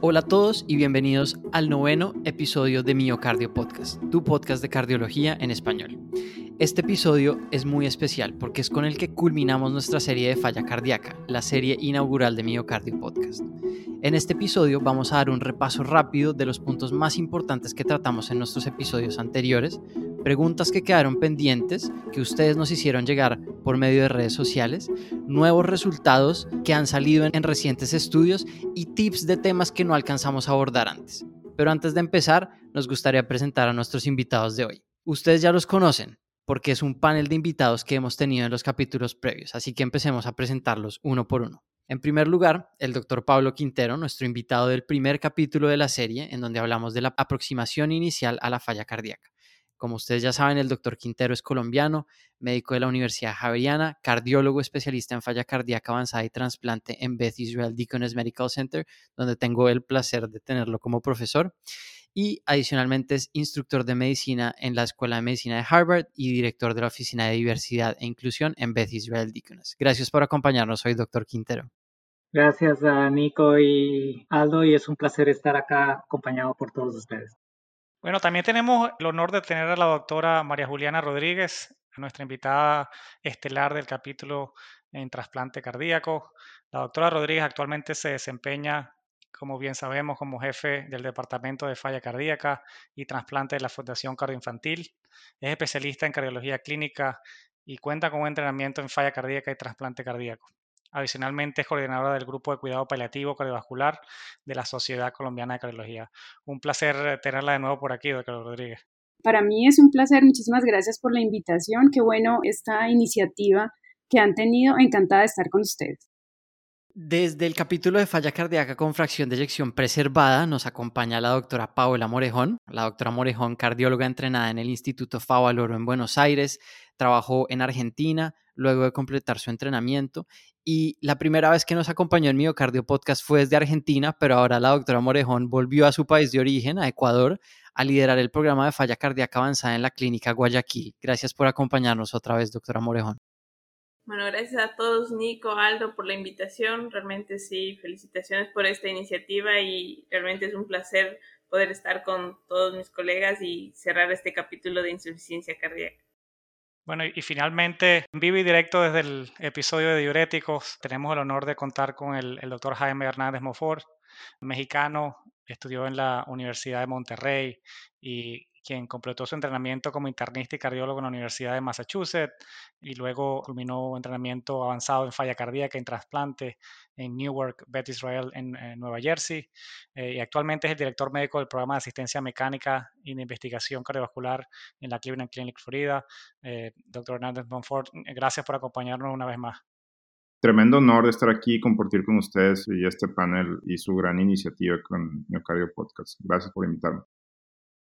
Hola a todos y bienvenidos al noveno episodio de Miocardio Podcast, tu podcast de cardiología en español. Este episodio es muy especial porque es con el que culminamos nuestra serie de falla cardíaca, la serie inaugural de Miocardio Podcast. En este episodio vamos a dar un repaso rápido de los puntos más importantes que tratamos en nuestros episodios anteriores, preguntas que quedaron pendientes que ustedes nos hicieron llegar por medio de redes sociales, nuevos resultados que han salido en recientes estudios y tips de temas que no alcanzamos a abordar antes. Pero antes de empezar, nos gustaría presentar a nuestros invitados de hoy. Ustedes ya los conocen, porque es un panel de invitados que hemos tenido en los capítulos previos, así que empecemos a presentarlos uno por uno. En primer lugar, el doctor Pablo Quintero, nuestro invitado del primer capítulo de la serie, en donde hablamos de la aproximación inicial a la falla cardíaca. Como ustedes ya saben, el doctor Quintero es colombiano, médico de la Universidad Javeriana, cardiólogo especialista en falla cardíaca avanzada y trasplante en Beth Israel Deaconess Medical Center, donde tengo el placer de tenerlo como profesor y adicionalmente es instructor de medicina en la Escuela de Medicina de Harvard y director de la Oficina de Diversidad e Inclusión en Beth Israel Deaconess. Gracias por acompañarnos hoy, doctor Quintero. Gracias a Nico y Aldo y es un placer estar acá acompañado por todos ustedes. Bueno, también tenemos el honor de tener a la doctora María Juliana Rodríguez, nuestra invitada estelar del capítulo en trasplante cardíaco. La doctora Rodríguez actualmente se desempeña como bien sabemos, como jefe del Departamento de Falla Cardíaca y Trasplante de la Fundación Cardioinfantil. Es especialista en cardiología clínica y cuenta con un entrenamiento en falla cardíaca y trasplante cardíaco. Adicionalmente, es coordinadora del Grupo de Cuidado Paliativo Cardiovascular de la Sociedad Colombiana de Cardiología. Un placer tenerla de nuevo por aquí, doctor Rodríguez. Para mí es un placer. Muchísimas gracias por la invitación. Qué bueno esta iniciativa que han tenido. Encantada de estar con ustedes. Desde el capítulo de falla cardíaca con fracción de eyección preservada nos acompaña la doctora Paola Morejón. La doctora Morejón, cardióloga entrenada en el Instituto Favaloro en Buenos Aires, trabajó en Argentina luego de completar su entrenamiento y la primera vez que nos acompañó en Miocardio Podcast fue desde Argentina, pero ahora la doctora Morejón volvió a su país de origen, a Ecuador, a liderar el programa de falla cardíaca avanzada en la clínica Guayaquil. Gracias por acompañarnos otra vez, doctora Morejón. Bueno, gracias a todos, Nico, Aldo, por la invitación. Realmente sí, felicitaciones por esta iniciativa y realmente es un placer poder estar con todos mis colegas y cerrar este capítulo de insuficiencia cardíaca. Bueno, y finalmente, en vivo y directo desde el episodio de Diuréticos, tenemos el honor de contar con el, el doctor Jaime Hernández Mofor, mexicano, estudió en la Universidad de Monterrey y quien completó su entrenamiento como internista y cardiólogo en la Universidad de Massachusetts y luego culminó entrenamiento avanzado en falla cardíaca y trasplante en Newark, Beth Israel, en, Nueva Jersey. Eh, y actualmente es el director médico del programa de asistencia mecánica y de investigación cardiovascular en la Cleveland Clinic, Florida. Eh, doctor Hernández Bonfort, gracias por acompañarnos una vez más. Tremendo honor estar aquí y compartir con ustedes y este panel y su gran iniciativa con Miocardio Podcast. Gracias por invitarme.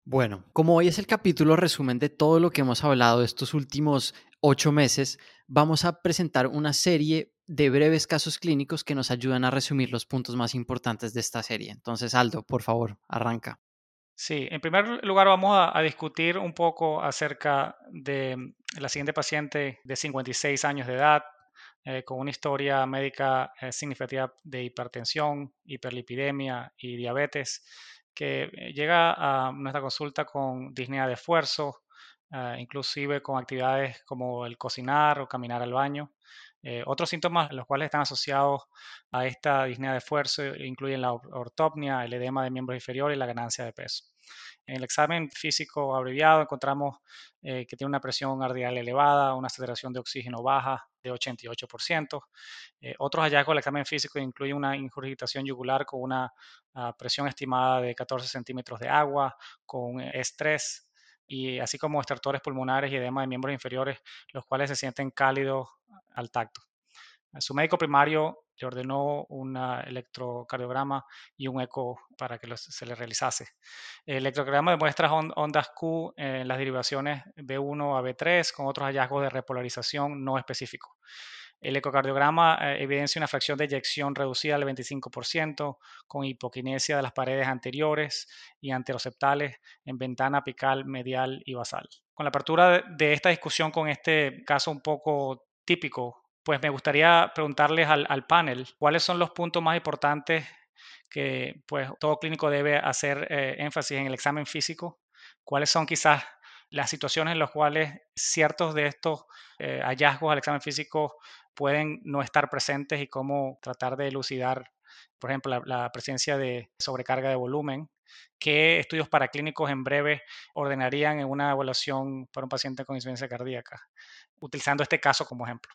Bueno, como hoy es el capítulo resumen de todo lo que hemos hablado estos últimos ocho meses, vamos a presentar una serie de breves casos clínicos que nos ayudan a resumir los puntos más importantes de esta serie. Entonces, Aldo, por favor, arranca. Sí, en primer lugar vamos a, discutir un poco acerca de la siguiente paciente de 56 años de edad, eh, con una historia médica eh, significativa de hipertensión, hiperlipidemia y diabetes que eh, llega a nuestra consulta con disnea de esfuerzo, ah, inclusive con actividades como el cocinar o caminar al baño. Eh, otros síntomas los cuales están asociados a esta disnea de esfuerzo incluyen la ortopnia, el edema de miembros inferiores y la ganancia de peso. En el examen físico abreviado encontramos eh, que tiene una presión arterial elevada, una saturación de oxígeno baja de 88%. Eh, otros hallazgos del examen físico incluyen una ingurgitación yugular con una ah, presión estimada de 14 centímetros de agua, con estrés y así como estertores pulmonares y edema de miembros inferiores, los cuales se sienten cálidos al tacto. Su médico primario le ordenó un electrocardiograma y un eco para que se le realizase. El electrocardiograma demuestra ondas Q en las derivaciones B1 a B3 con otros hallazgos de repolarización no específicos. El ecocardiograma eh, evidencia una fracción de eyección reducida al 25%, con hipoquinesia de las paredes anteriores y anteroceptales en ventana apical, medial y basal. Con la apertura de esta discusión con este caso un poco típico pues me gustaría preguntarles al, panel cuáles son los puntos más importantes que pues todo clínico debe hacer eh, énfasis en el examen físico. ¿Cuáles son quizás las situaciones en las cuales ciertos de estos eh, hallazgos al examen físico pueden no estar presentes y cómo tratar de elucidar, por ejemplo, la, presencia de sobrecarga de volumen? ¿Qué estudios paraclínicos en breve ordenarían en una evaluación para un paciente con insuficiencia cardíaca? Utilizando este caso como ejemplo.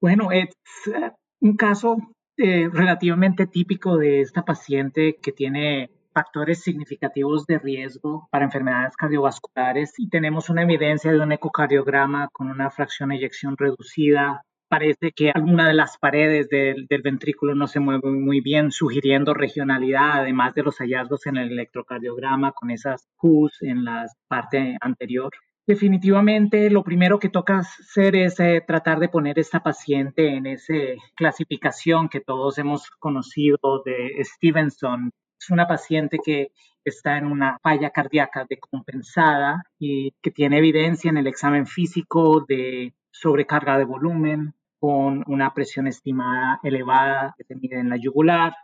Bueno, es eh, un caso eh, relativamente típico de esta paciente que tiene factores significativos de riesgo para enfermedades cardiovasculares y tenemos una evidencia de un ecocardiograma con una fracción de eyección reducida. Parece que alguna de las paredes del, ventrículo no se mueve muy bien, sugiriendo regionalidad, además de los hallazgos en el electrocardiograma con esas Qs en la parte anterior. Definitivamente lo primero que toca hacer es eh, tratar de poner esta paciente en esa clasificación que todos hemos conocido de Stevenson. Es una paciente que está en una falla cardíaca decompensada y que tiene evidencia en el examen físico de sobrecarga de volumen con una presión estimada elevada que se mide en la yugular,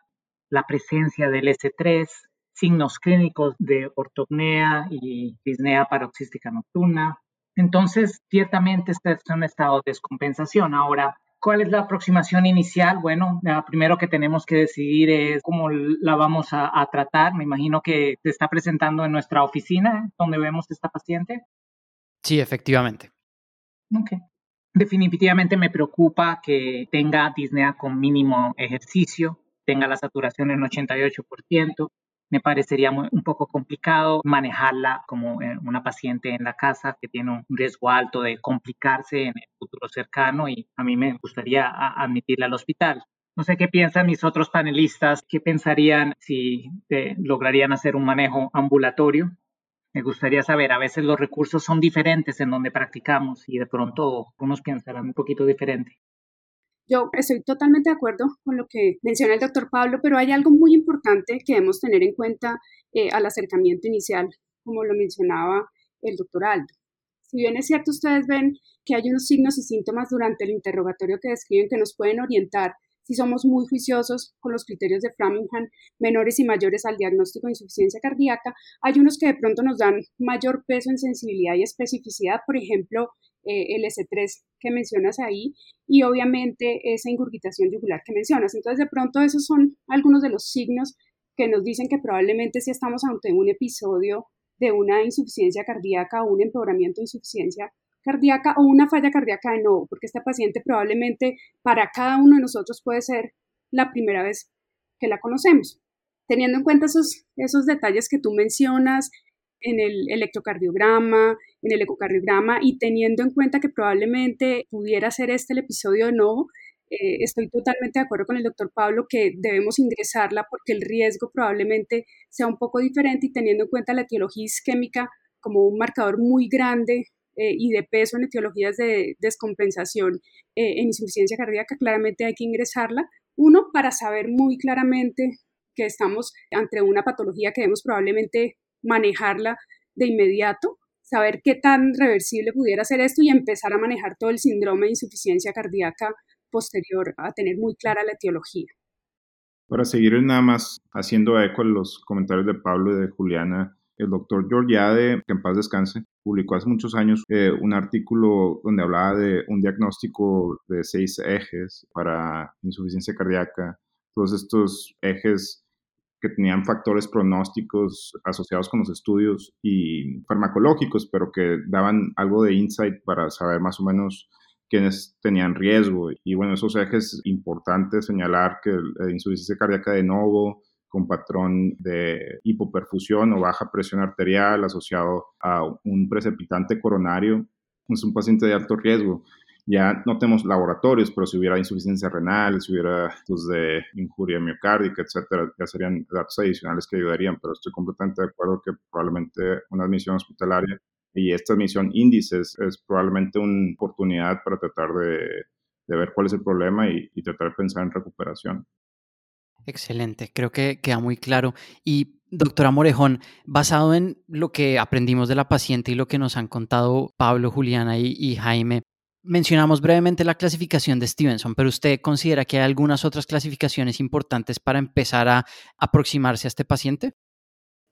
la presencia del S3, signos clínicos de ortopnea y disnea paroxística nocturna. Entonces, ciertamente este es un estado de descompensación. Ahora, ¿cuál es la aproximación inicial? Bueno, primero que tenemos que decidir es cómo la vamos a, tratar. Me imagino que se está presentando en nuestra oficina donde vemos esta paciente. Sí, efectivamente. Ok. Definitivamente me preocupa que tenga disnea con mínimo ejercicio, tenga la saturación en 88%, me parecería un poco complicado manejarla como eh, una paciente en la casa que tiene un riesgo alto de complicarse en el futuro cercano y a mí me gustaría admitirla al hospital. No sé qué piensan mis otros panelistas, qué pensarían si lograrían hacer un manejo ambulatorio. Me gustaría saber, a veces los recursos son diferentes en donde practicamos y de pronto unos pensarán un poquito diferente. Yo estoy totalmente de acuerdo con lo que menciona el doctor Pablo, pero hay algo muy importante que debemos tener en cuenta eh, al acercamiento inicial, como lo mencionaba el doctor Aldo. Si bien es cierto, ustedes ven que hay unos signos y síntomas durante el interrogatorio que describen que nos pueden orientar si somos muy juiciosos con los criterios de Framingham, menores y mayores al diagnóstico de insuficiencia cardíaca, hay unos que de pronto nos dan mayor peso en sensibilidad y especificidad, por ejemplo, eh, el S3 que mencionas ahí y obviamente esa ingurgitación yugular que mencionas. Entonces, de pronto esos son algunos de los signos que nos dicen que probablemente si estamos ante un episodio de una insuficiencia cardíaca o un empeoramiento de insuficiencia cardíaca o una falla cardíaca de nuevo, porque esta paciente probablemente para cada uno de nosotros puede ser la primera vez que la conocemos. Teniendo en cuenta esos, esos detalles que tú mencionas en el electrocardiograma, en el ecocardiograma y teniendo en cuenta que probablemente pudiera ser este el episodio de nuevo, eh, estoy totalmente de acuerdo con el doctor Pablo que debemos ingresarla porque el riesgo probablemente sea un poco diferente y teniendo en cuenta la etiología isquémica como un marcador muy grande eh, y de peso en etiologías de descompensación eh, en insuficiencia cardíaca, claramente hay que ingresarla. Uno, para saber muy claramente que estamos ante una patología que debemos probablemente manejarla de inmediato, saber qué tan reversible pudiera ser esto y empezar a manejar todo el síndrome de insuficiencia cardíaca posterior a tener muy clara la etiología. Para seguir nada más haciendo eco en los comentarios de Pablo y de Juliana, el doctor Georgiade, que en paz descanse, publicó hace muchos años eh, un artículo donde hablaba de un diagnóstico de seis ejes para insuficiencia cardíaca. Todos estos ejes que tenían factores pronósticos asociados con los estudios y farmacológicos, pero que daban algo de insight para saber más o menos quiénes tenían riesgo. Y bueno, esos ejes importantes señalar que la insuficiencia cardíaca de nuevo con patrón de hipoperfusión o baja presión arterial asociado a un precipitante coronario, es un paciente de alto riesgo. Ya no tenemos laboratorios, pero si hubiera insuficiencia renal, si hubiera datos de injuria miocárdica, etcétera, ya serían datos adicionales que ayudarían, pero estoy completamente de acuerdo que probablemente una admisión hospitalaria y esta admisión índices es probablemente una oportunidad para tratar de, ver cuál es el problema y, y tratar de pensar en recuperación. Excelente, creo que queda muy claro. Y doctora Morejón, basado en lo que aprendimos de la paciente y lo que nos han contado Pablo, Juliana y, Jaime, Mencionamos brevemente la clasificación de Stevenson, pero ¿usted considera que hay algunas otras clasificaciones importantes para empezar a aproximarse a este paciente?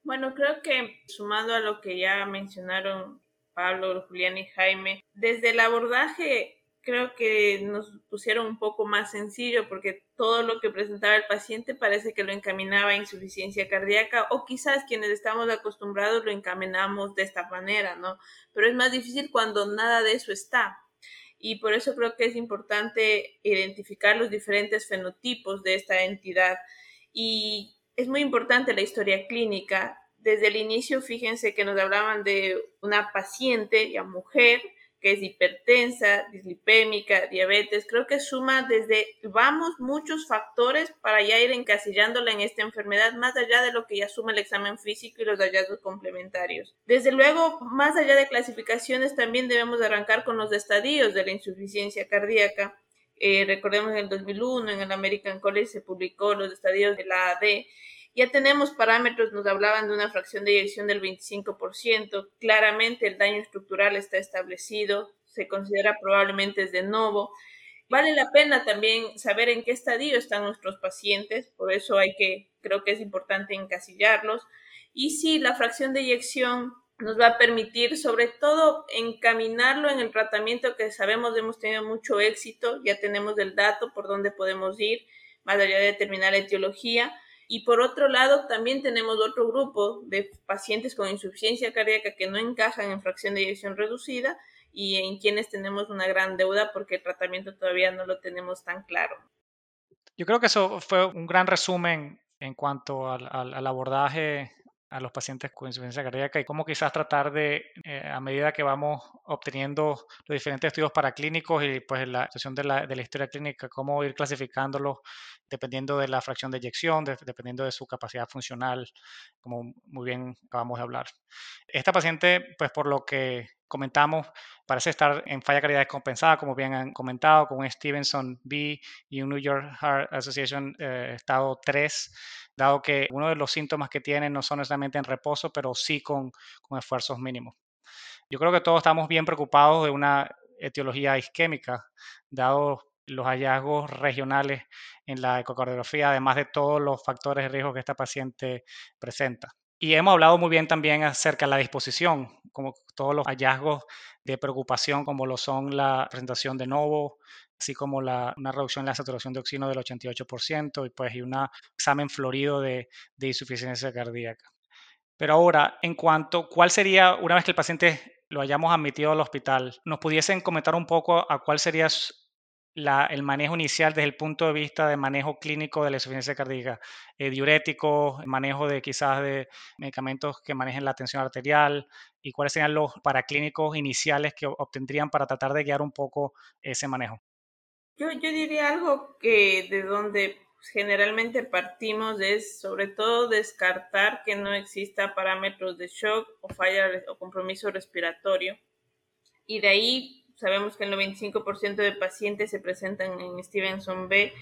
Bueno, creo que sumando a lo que ya mencionaron Pablo, Julián y Jaime, desde el abordaje creo que nos pusieron un poco más sencillo porque todo lo que presentaba el paciente parece que lo encaminaba a insuficiencia cardíaca o quizás quienes estamos acostumbrados lo encaminamos de esta manera, ¿no? Pero es más difícil cuando nada de eso está. Y por eso creo que es importante identificar los diferentes fenotipos de esta entidad. Y es muy importante la historia clínica. Desde el inicio, fíjense que nos hablaban de una paciente, ya mujer, que es hipertensa, dislipémica, diabetes, creo que suma desde, vamos, muchos factores para ya ir encasillándola en esta enfermedad, más allá de lo que ya suma el examen físico y los hallazgos complementarios. Desde luego, más allá de clasificaciones, también debemos arrancar con los estadios de la insuficiencia cardíaca. Eh, recordemos en el 2001 en el American College se publicó los estadios de la AD ya tenemos parámetros, nos hablaban de una fracción de eyección del 25%, claramente el daño estructural está establecido, se considera probablemente es de nuevo. Vale la pena también saber en qué estadio están nuestros pacientes, por eso hay que, creo que es importante encasillarlos. Y si la fracción de eyección nos va a permitir sobre todo encaminarlo en el tratamiento que sabemos hemos tenido mucho éxito, ya tenemos el dato por dónde podemos ir, más allá de determinar la etiología, y por otro lado, también tenemos otro grupo de pacientes con insuficiencia cardíaca que no encajan en fracción de eyección reducida y en quienes tenemos una gran deuda porque el tratamiento todavía no lo tenemos tan claro. Yo creo que eso fue un gran resumen en cuanto al, al abordaje a los pacientes con insuficiencia cardíaca y cómo quizás tratar de, eh, a medida que vamos obteniendo los diferentes estudios paraclínicos y pues la situación de la, de la historia clínica, cómo ir clasificándolos dependiendo de la fracción de eyección, dependiendo de su capacidad funcional, como muy bien acabamos de hablar. Esta paciente, pues por lo que comentamos, parece estar en falla cardíaca descompensada, como bien han comentado, con un Stevenson B y un New York Heart Association eh, estado 3 dado que uno de los síntomas que tienen no son necesariamente en reposo, pero sí con, esfuerzos mínimos. Yo creo que todos estamos bien preocupados de una etiología isquémica, dado los hallazgos regionales en la ecocardiografía, además de todos los factores de riesgo que esta paciente presenta. Y hemos hablado muy bien también acerca de la disposición, como todos los hallazgos de preocupación, como lo son la presentación de novo, así como la, una reducción en la saturación de oxígeno del 88% y pues y un examen florido de, insuficiencia cardíaca. Pero ahora, en cuanto, ¿cuál sería, una vez que el paciente lo hayamos admitido al hospital, nos pudiesen comentar un poco a cuál sería el manejo inicial desde el punto de vista de manejo clínico de la insuficiencia cardíaca, eh, diuréticos, manejo de quizás de medicamentos que manejen la tensión arterial y cuáles serían los paraclínicos iniciales que obtendrían para tratar de guiar un poco ese manejo. Yo, yo diría algo que de donde generalmente partimos es sobre todo descartar que no exista parámetros de shock o falla o compromiso respiratorio. Y de ahí sabemos que el 95% de pacientes se presentan en Stevenson B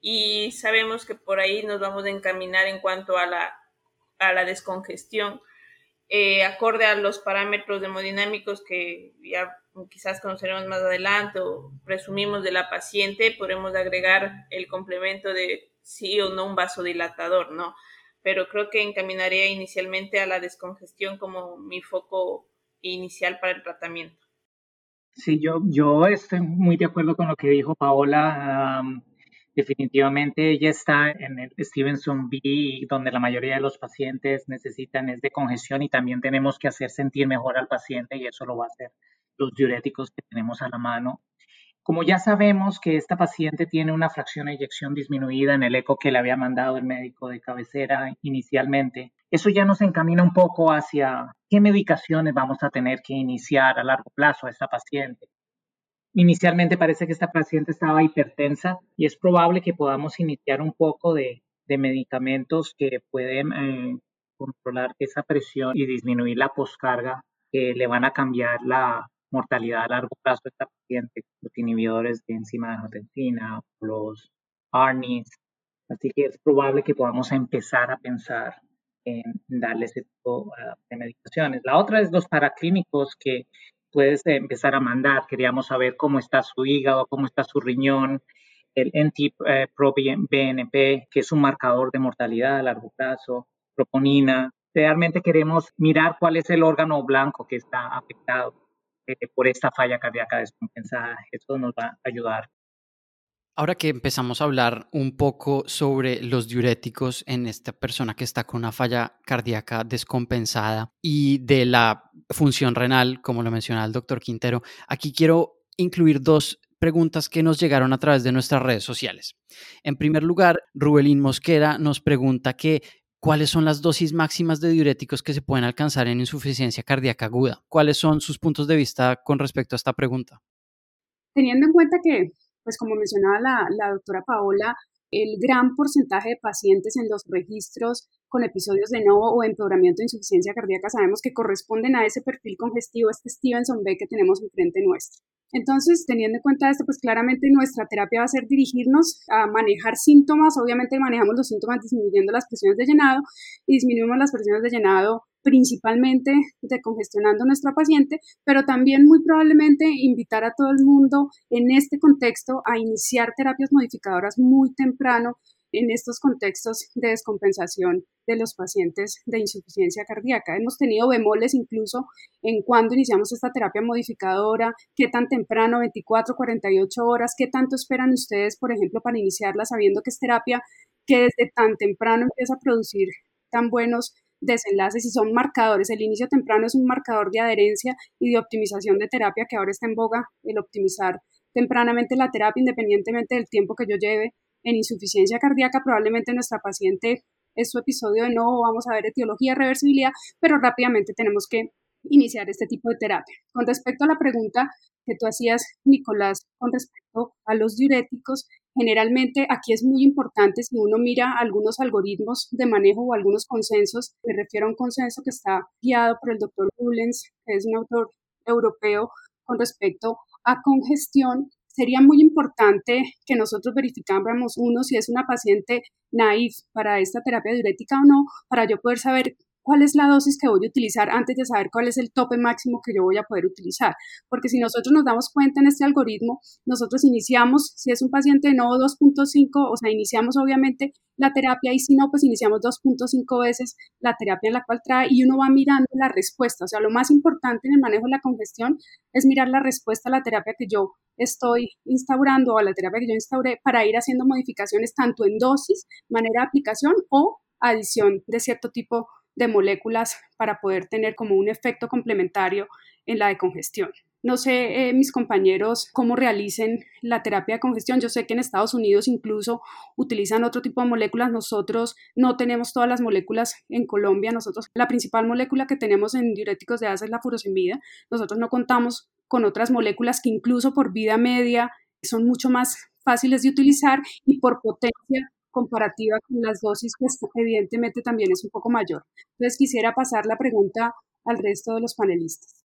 y sabemos que por ahí nos vamos a encaminar en cuanto a la, a la descongestión. Eh, acorde a los parámetros hemodinámicos que ya quizás conoceremos más adelante o presumimos de la paciente, podremos agregar el complemento de sí o no un vasodilatador, ¿no? Pero creo que encaminaría inicialmente a la descongestión como mi foco inicial para el tratamiento. Sí, yo, yo estoy muy de acuerdo con lo que dijo Paola. Definitivamente ella está en el Stevenson B, donde la mayoría de los pacientes necesitan es de congestión y también tenemos que hacer sentir mejor al paciente y eso lo va a hacer los diuréticos que tenemos a la mano. Como ya sabemos que esta paciente tiene una fracción de eyección disminuida en el eco que le había mandado el médico de cabecera inicialmente, eso ya nos encamina un poco hacia qué medicaciones vamos a tener que iniciar a largo plazo a esta paciente. Inicialmente parece que esta paciente estaba hipertensa y es probable que podamos iniciar un poco de, medicamentos que pueden eh, controlar esa presión y disminuir la poscarga que le van a cambiar la mortalidad a largo plazo de esta paciente, los inhibidores de enzima de angiotensina, los ARNIs. Así que es probable que podamos empezar a pensar en darle ese tipo ah, de medicaciones. La otra es los paraclínicos que puedes empezar a mandar. Queríamos saber cómo está su hígado, cómo está su riñón, el NT-proBNP, que es un marcador de mortalidad a largo plazo, proponina. Realmente queremos mirar cuál es el órgano blanco que está afectado por esta falla cardíaca descompensada. Eso nos va a ayudar. Ahora que empezamos a hablar un poco sobre los diuréticos en esta persona que está con una falla cardíaca descompensada y de la función renal, como lo mencionaba el doctor Quintero, aquí quiero incluir dos preguntas que nos llegaron a través de nuestras redes sociales. En primer lugar, Rubelín Mosquera nos pregunta que cuáles son las dosis máximas de diuréticos que se pueden alcanzar en insuficiencia cardíaca aguda. ¿Cuáles son sus puntos de vista con respecto a esta pregunta? Teniendo en cuenta que, pues como mencionaba la, la doctora Paola, el gran porcentaje de pacientes en los registros con episodios de no o empeoramiento de insuficiencia cardíaca sabemos que corresponden a ese perfil congestivo, este Stevenson B que tenemos enfrente nuestro. Entonces, teniendo en cuenta esto, pues claramente nuestra terapia va a ser dirigirnos a manejar síntomas. Obviamente manejamos los síntomas disminuyendo las presiones de llenado y disminuimos las presiones de llenado principalmente decongestionando a nuestra paciente, pero también muy probablemente invitar a todo el mundo en este contexto a iniciar terapias modificadoras muy temprano en estos contextos de descompensación de los pacientes de insuficiencia cardíaca. Hemos tenido bemoles incluso en cuando iniciamos esta terapia modificadora, qué tan temprano, 24, 48 horas, qué tanto esperan ustedes, por ejemplo, para iniciarla sabiendo que es terapia que desde tan temprano empieza a producir tan buenos desenlaces y son marcadores. El inicio temprano es un marcador de adherencia y de optimización de terapia que ahora está en boga, el optimizar tempranamente la terapia independientemente del tiempo que yo lleve en insuficiencia cardíaca, probablemente nuestra paciente es su episodio de no, vamos a ver etiología, reversibilidad, pero rápidamente tenemos que iniciar este tipo de terapia. Con respecto a la pregunta que tú hacías, Nicolás, con respecto a los diuréticos, generalmente aquí es muy importante si uno mira algunos algoritmos de manejo o algunos consensos, me refiero a un consenso que está guiado por el doctor Bullens, que es un autor europeo con respecto a congestión sería muy importante que nosotros verificáramos, uno, si es una paciente naif para esta terapia diurética o no, para yo poder saber cuál es la dosis que voy a utilizar antes de saber cuál es el tope máximo que yo voy a poder utilizar. Porque si nosotros nos damos cuenta en este algoritmo, nosotros iniciamos, si es un paciente no 2.5, o sea, iniciamos obviamente la terapia y si no, pues iniciamos 2.5 veces la terapia en la cual trae y uno va mirando la respuesta. O sea, lo más importante en el manejo de la congestión es mirar la respuesta a la terapia que yo estoy instaurando o a la terapia que yo instauré para ir haciendo modificaciones tanto en dosis, manera de aplicación o adición de cierto tipo de moléculas para poder tener como un efecto complementario en la decongestión. No sé, eh, mis compañeros, cómo realicen la terapia de congestión. Yo sé que en Estados Unidos incluso utilizan otro tipo de moléculas. Nosotros no tenemos todas las moléculas en Colombia. Nosotros, la principal molécula que tenemos en diuréticos de asa es la furosemida. Nosotros no contamos con otras moléculas que incluso por vida media son mucho más fáciles de utilizar y por potencia comparativa con las dosis, pues evidentemente también es un poco mayor. Entonces quisiera pasar la pregunta al resto de los panelistas.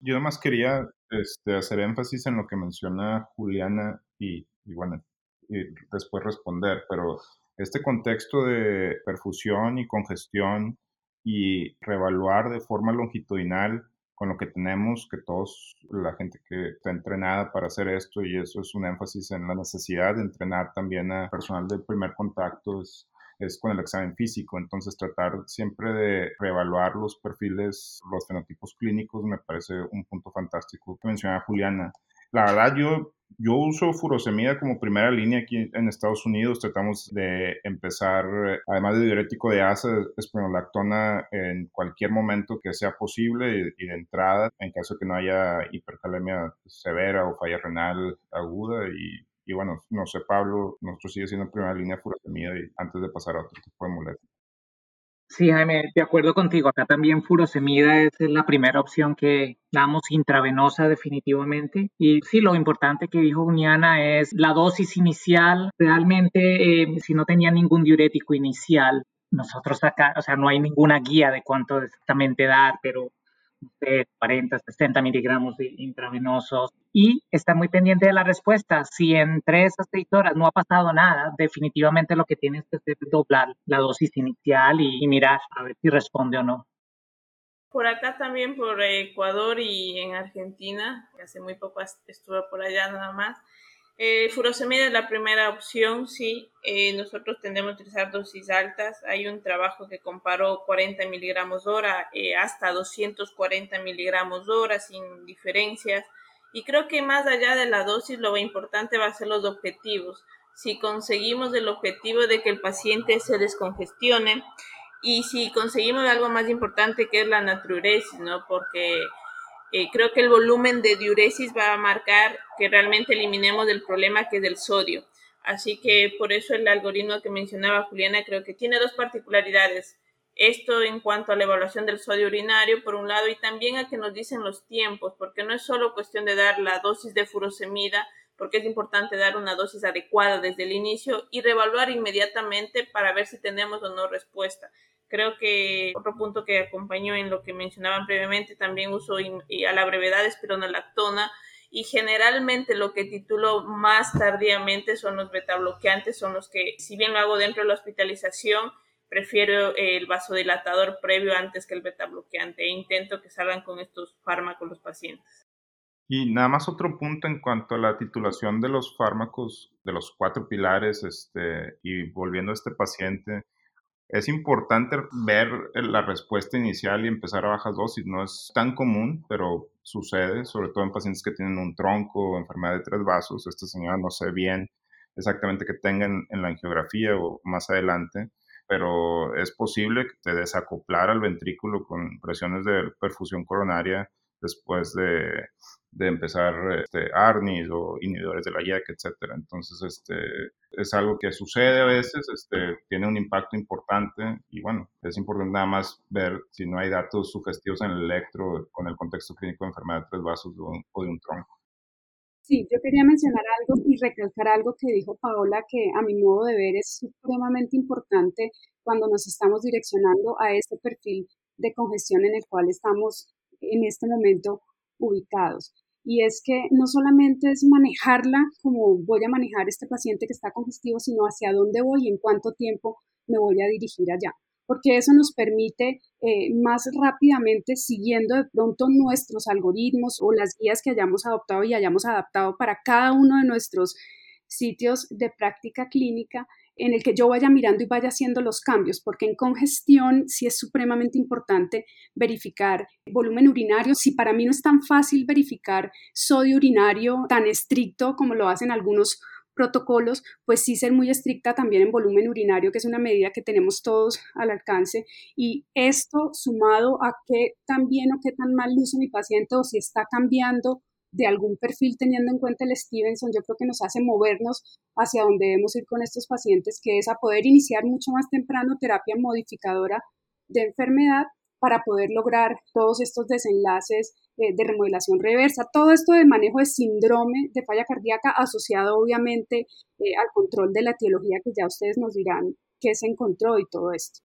Yo además quería este, hacer énfasis en lo que menciona Juliana y, bueno, y después responder, pero este contexto de perfusión y congestión y reevaluar de forma longitudinal con lo que tenemos, que todos, la gente que está entrenada para hacer esto, y eso es un énfasis en la necesidad de entrenar también a personal de primer contacto, es, es con el examen físico. Entonces, tratar siempre de reevaluar los perfiles, los fenotipos clínicos, me parece un punto fantástico que mencionaba Juliana. La verdad, yo yo uso furosemida como primera línea aquí en Estados Unidos. Tratamos de empezar, además de diurético de asa, espronolactona en cualquier momento que sea posible y, de entrada, en caso que no haya hipercalemia severa o falla renal aguda. Y, y bueno, no sé, Pablo, nosotros sigue siendo primera línea furosemida antes de pasar a otro tipo de moléculas. Sí, Jaime, de acuerdo contigo. Acá también furosemida es la primera opción que damos intravenosa definitivamente. Y sí, lo importante que dijo Uniana es la dosis inicial. Realmente, eh, si no tenía ningún diurético inicial, nosotros acá, o sea, no hay ninguna guía de cuánto exactamente dar, pero 40, 60 miligramos intravenosos y está muy pendiente de la respuesta. Si en tres a seis horas no ha pasado nada, definitivamente lo que tienes que hacer es doblar la dosis inicial y, mirar a ver si responde o no. Por acá también, por Ecuador y en Argentina, hace muy poco estuve por allá nada más. Eh, furosemida es la primera opción, sí. Eh, nosotros tendemos a utilizar dosis altas. Hay un trabajo que comparó 40 miligramos hora eh, hasta 240 miligramos hora sin diferencias. Y creo que más allá de la dosis, lo importante va a ser los objetivos. Si conseguimos el objetivo de que el paciente se descongestione y si conseguimos algo más importante que es la natriuresis, ¿no? Porque eh, creo que el volumen de diuresis va a marcar que realmente eliminemos el problema que es del sodio. Así que por eso el algoritmo que mencionaba Juliana creo que tiene dos particularidades. Esto en cuanto a la evaluación del sodio urinario, por un lado, y también a que nos dicen los tiempos, porque no es solo cuestión de dar la dosis de furosemida, porque es importante dar una dosis adecuada desde el inicio y reevaluar inmediatamente para ver si tenemos o no respuesta. Creo que otro punto que acompañó en lo que mencionaban previamente, también uso y a la brevedad espironolactona y generalmente lo que titulo más tardíamente son los betabloqueantes, son los que, si bien lo hago dentro de la hospitalización, prefiero el vasodilatador previo antes que el betabloqueante e intento que salgan con estos fármacos los pacientes. Y nada más otro punto en cuanto a la titulación de los fármacos, de los cuatro pilares, este, y volviendo a este paciente, es importante ver la respuesta inicial y empezar a bajas dosis. No es tan común, pero sucede, sobre todo en pacientes que tienen un tronco o enfermedad de tres vasos. Esta señora no sé bien exactamente que tengan en la angiografía o más adelante, pero es posible que te desacoplar al ventrículo con presiones de perfusión coronaria después de, de empezar este, ARNIs o inhibidores de la IAC, etcétera. Entonces, este, es algo que sucede a veces, este, tiene un impacto importante y bueno, es importante nada más ver si no hay datos sugestivos en el electro con el contexto clínico de enfermedad de tres vasos o de un tronco. Sí, yo quería mencionar algo y recalcar algo que dijo Paola, que a mi modo de ver es supremamente importante cuando nos estamos direccionando a este perfil de congestión en el cual estamos en este momento ubicados. Y es que no solamente es manejarla como voy a manejar este paciente que está congestivo, sino hacia dónde voy y en cuánto tiempo me voy a dirigir allá. Porque eso nos permite eh, más rápidamente, siguiendo de pronto nuestros algoritmos o las guías que hayamos adoptado y hayamos adaptado para cada uno de nuestros sitios de práctica clínica, en el que yo vaya mirando y vaya haciendo los cambios, porque en congestión sí es supremamente importante verificar volumen urinario. Si para mí no es tan fácil verificar sodio urinario tan estricto como lo hacen algunos protocolos, pues sí ser muy estricta también en volumen urinario, que es una medida que tenemos todos al alcance. Y esto sumado a qué tan bien o qué tan mal luce mi paciente o si está cambiando de algún perfil teniendo en cuenta el Stevenson, yo creo que nos hace movernos hacia donde debemos ir con estos pacientes, que es a poder iniciar mucho más temprano terapia modificadora de enfermedad para poder lograr todos estos desenlaces eh, de remodelación reversa, todo esto de manejo de síndrome de falla cardíaca asociado obviamente eh, al control de la etiología que ya ustedes nos dirán qué se encontró y todo esto.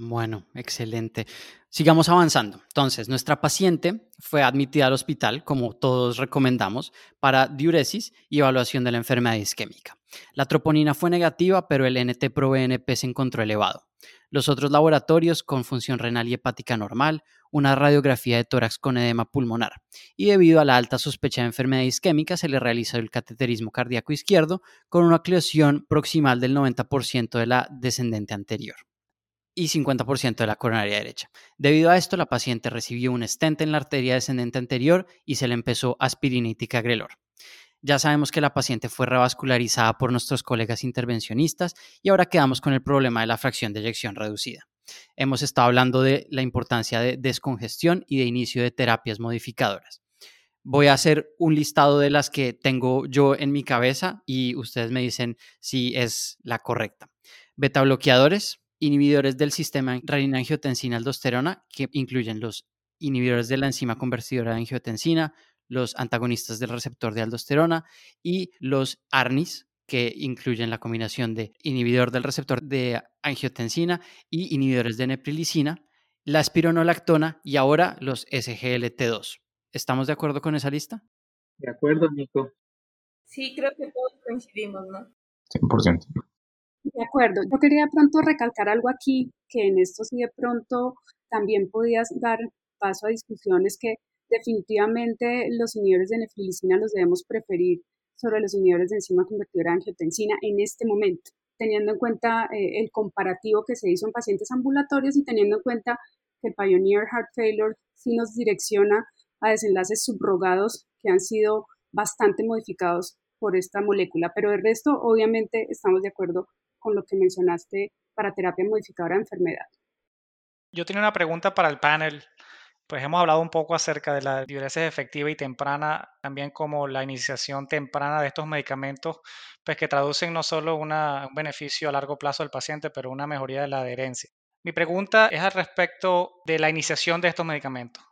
Bueno, excelente. Sigamos avanzando. Entonces, nuestra paciente fue admitida al hospital, como todos recomendamos, para diuresis y evaluación de la enfermedad isquémica. La troponina fue negativa, pero el NT-proBNP se encontró elevado. Los otros laboratorios con función renal y hepática normal, una radiografía de tórax con edema pulmonar. Y debido a la alta sospecha de enfermedad isquémica, se le realizó el cateterismo cardíaco izquierdo con una oclusión proximal del 90% de la descendente anterior y 50% de la coronaria derecha. Debido a esto, la paciente recibió un stent en la arteria descendente anterior y se le empezó aspirina y ticagrelor. Ya sabemos que la paciente fue revascularizada por nuestros colegas intervencionistas y ahora quedamos con el problema de la fracción de eyección reducida. Hemos estado hablando de la importancia de descongestión y de inicio de terapias modificadoras. Voy a hacer un listado de las que tengo yo en mi cabeza y ustedes me dicen si es la correcta. Beta bloqueadores, inhibidores del sistema renina-angiotensina-aldosterona, que incluyen los inhibidores de la enzima convertidora de angiotensina, los antagonistas del receptor de aldosterona y los ARNIs, que incluyen la combinación de inhibidor del receptor de angiotensina y inhibidores de neprilicina, la espironolactona y ahora los SGLT2. ¿Estamos de acuerdo con esa lista? De acuerdo, Nico. Sí, creo que todos coincidimos, ¿no? 100%. De acuerdo. Yo quería de pronto recalcar algo aquí, que en esto sí de pronto también podía dar paso a discusiones que definitivamente los inhibidores de nefrilicina los debemos preferir sobre los inhibidores de enzima convertidora de angiotensina en este momento, teniendo en cuenta eh, el comparativo que se hizo en pacientes ambulatorios y teniendo en cuenta que Pioneer Heart Failure sí nos direcciona a desenlaces subrogados que han sido bastante modificados por esta molécula. Pero el resto, obviamente, estamos de acuerdo con lo que mencionaste para terapia modificadora de enfermedad. Yo tenía una pregunta para el panel. Pues hemos hablado un poco acerca de la diuresis efectiva y temprana, también como la iniciación temprana de estos medicamentos, pues que traducen no solo un beneficio a largo plazo del paciente, pero una mejoría de la adherencia. Mi pregunta es al respecto de la iniciación de estos medicamentos.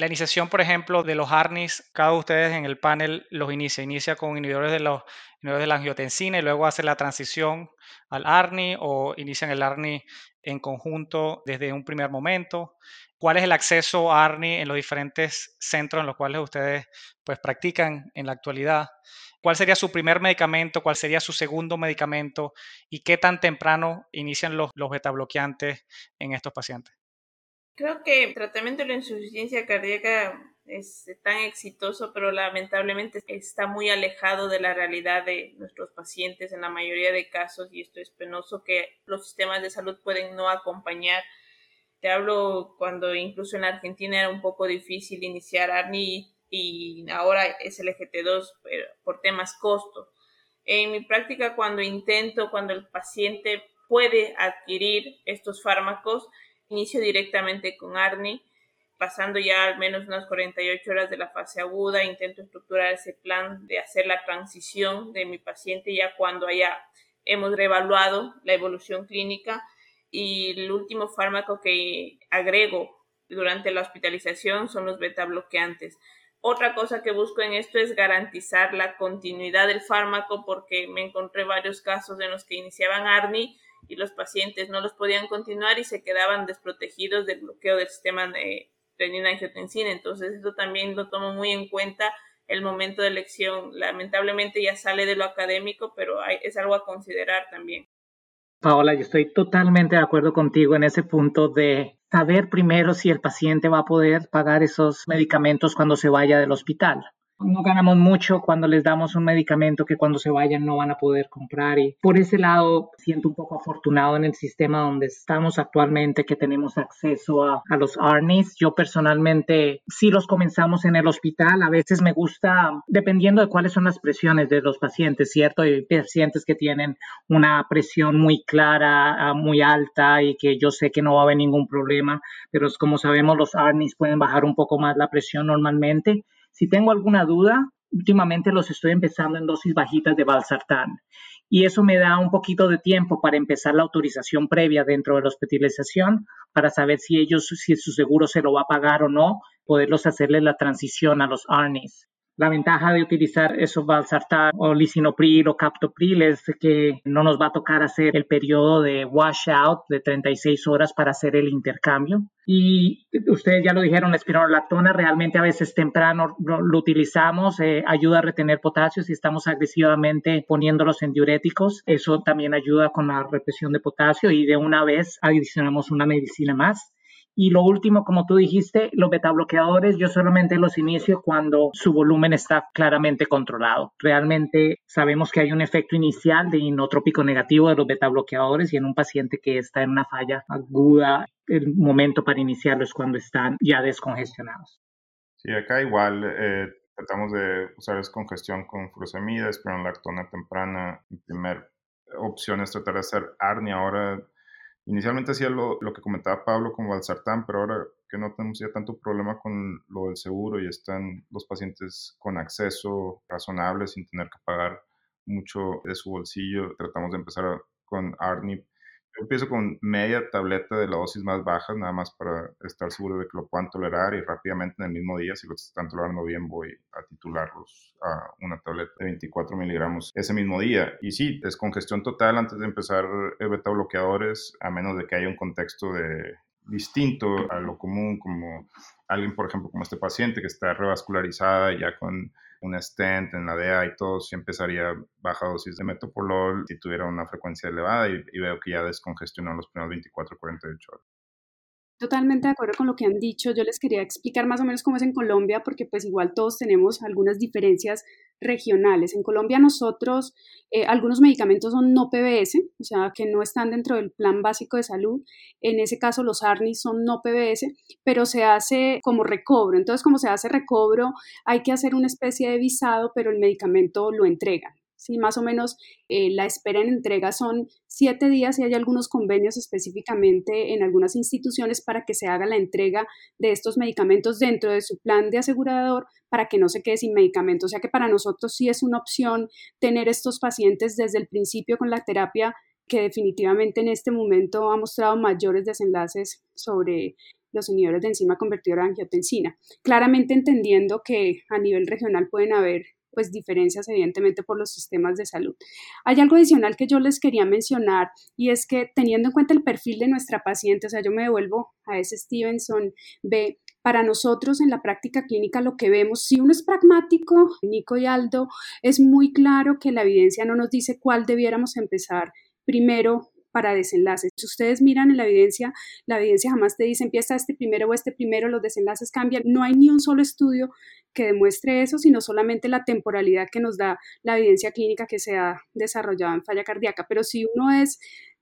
La iniciación, por ejemplo, de los ARNIs, cada uno de ustedes en el panel los inicia. Inicia con inhibidores de, los, inhibidores de la angiotensina y luego hace la transición al ARNI o inician el ARNI en conjunto desde un primer momento. ¿Cuál es el acceso a ARNI en los diferentes centros en los cuales ustedes pues, practican en la actualidad? ¿Cuál sería su primer medicamento? ¿Cuál sería su segundo medicamento? ¿Y qué tan temprano inician los, los beta bloqueantes en estos pacientes? Creo que el tratamiento de la insuficiencia cardíaca es tan exitoso, pero lamentablemente está muy alejado de la realidad de nuestros pacientes en la mayoría de casos y esto es penoso que los sistemas de salud pueden no acompañar. Te hablo cuando incluso en Argentina era un poco difícil iniciar ARNI y ahora es el EGT2 por temas costo. En mi práctica, cuando intento, cuando el paciente puede adquirir estos fármacos, inicio directamente con ARNI, pasando ya al menos unas 48 horas de la fase aguda, intento estructurar ese plan de hacer la transición de mi paciente ya cuando haya hemos reevaluado la evolución clínica y el último fármaco que agrego durante la hospitalización son los beta bloqueantes. Otra cosa que busco en esto es garantizar la continuidad del fármaco porque me encontré varios casos en los que iniciaban ARNI y los pacientes no los podían continuar y se quedaban desprotegidos del bloqueo del sistema de renina-angiotensina. Entonces, eso también lo tomo muy en cuenta el momento de elección. Lamentablemente ya sale de lo académico, pero es algo a considerar también. Paola, yo estoy totalmente de acuerdo contigo en ese punto de saber primero si el paciente va a poder pagar esos medicamentos cuando se vaya del hospital no ganamos mucho cuando les damos un medicamento que cuando se vayan no van a poder comprar y por ese lado siento un poco afortunado en el sistema donde estamos actualmente que tenemos acceso a, a los ARNIs. Yo personalmente sí los comenzamos en el hospital, a veces me gusta dependiendo de cuáles son las presiones de los pacientes, ¿cierto? Hay pacientes que tienen una presión muy clara, ah, muy alta y que yo sé que no va a haber ningún problema, pero como sabemos los ARNIs pueden bajar un poco más la presión normalmente si tengo alguna duda, últimamente los estoy empezando en dosis bajitas de valsartán y eso me da un poquito de tiempo para empezar la autorización previa dentro de la hospitalización para saber si ellos, si su seguro se lo va a pagar o no, poderlos hacerle la transición a los ARNIs. La ventaja de utilizar esos valsartán o lisinopril o captopril es que no nos va a tocar hacer el periodo de washout de 36 horas para hacer el intercambio. Y ustedes ya lo dijeron, la espironolactona realmente a veces temprano lo, utilizamos, eh, ayuda a retener potasio si estamos agresivamente poniéndolos en diuréticos. Eso también ayuda con la represión de potasio y de una vez adicionamos una medicina más. Y lo último, como tú dijiste, los betabloqueadores yo solamente los inicio cuando su volumen está claramente controlado. Realmente sabemos que hay un efecto inicial de inotrópico negativo de los betabloqueadores y en un paciente que está en una falla aguda, el momento para iniciarlo es cuando están ya descongestionados. Sí, acá igual eh, tratamos de usar descongestión con furosemida, lactona temprana. Mi primera opción es tratar de hacer ARNI ahora Inicialmente hacía lo, lo, que comentaba Pablo con Valsartán, pero ahora que no tenemos ya tanto problema con lo del seguro y están los pacientes con acceso razonable sin tener que pagar mucho de su bolsillo, tratamos de empezar con ARNIP yo empiezo con media tableta de la dosis más baja, nada más para estar seguro de que lo puedan tolerar y rápidamente en el mismo día, si lo están tolerando bien, voy a titularlos a una tableta de 24 miligramos ese mismo día. Y sí, descongestión total antes de empezar el beta bloqueadores, a menos de que haya un contexto de distinto a lo común, como alguien, por ejemplo, como este paciente que está revascularizada ya con un stent en la DEA y todo, si empezaría baja dosis de metopolol si tuviera una frecuencia elevada y, veo que ya descongestionó los primeros 24 48 horas. Totalmente de acuerdo con lo que han dicho. Yo les quería explicar más o menos cómo es en Colombia, porque pues igual todos tenemos algunas diferencias regionales. En Colombia nosotros, eh, algunos medicamentos son no PBS, o sea, que no están dentro del plan básico de salud. En ese caso los ARNIs son no PBS, pero se hace como recobro. Entonces, como se hace recobro, hay que hacer una especie de visado, pero el medicamento lo entregan. Sí, más o menos eh, la espera en entrega son siete días y hay algunos convenios específicamente en algunas instituciones para que se haga la entrega de estos medicamentos dentro de su plan de asegurador para que no se quede sin medicamento. O sea que para nosotros sí es una opción tener estos pacientes desde el principio con la terapia que definitivamente en este momento ha mostrado mayores desenlaces sobre los inhibidores de enzima convertidora de angiotensina. Claramente entendiendo que a nivel regional pueden haber pues diferencias evidentemente por los sistemas de salud. Hay algo adicional que yo les quería mencionar y es que teniendo en cuenta el perfil de nuestra paciente, o sea, yo me devuelvo a ese Stevenson B, para nosotros en la práctica clínica lo que vemos, si uno es pragmático, Nico y Aldo, es muy claro que la evidencia no nos dice cuál debiéramos empezar primero para desenlaces. Si ustedes miran en la evidencia, la evidencia jamás te dice empieza este primero o este primero, los desenlaces cambian. No hay ni un solo estudio que demuestre eso, sino solamente la temporalidad que nos da la evidencia clínica que se ha desarrollado en falla cardíaca. Pero si uno es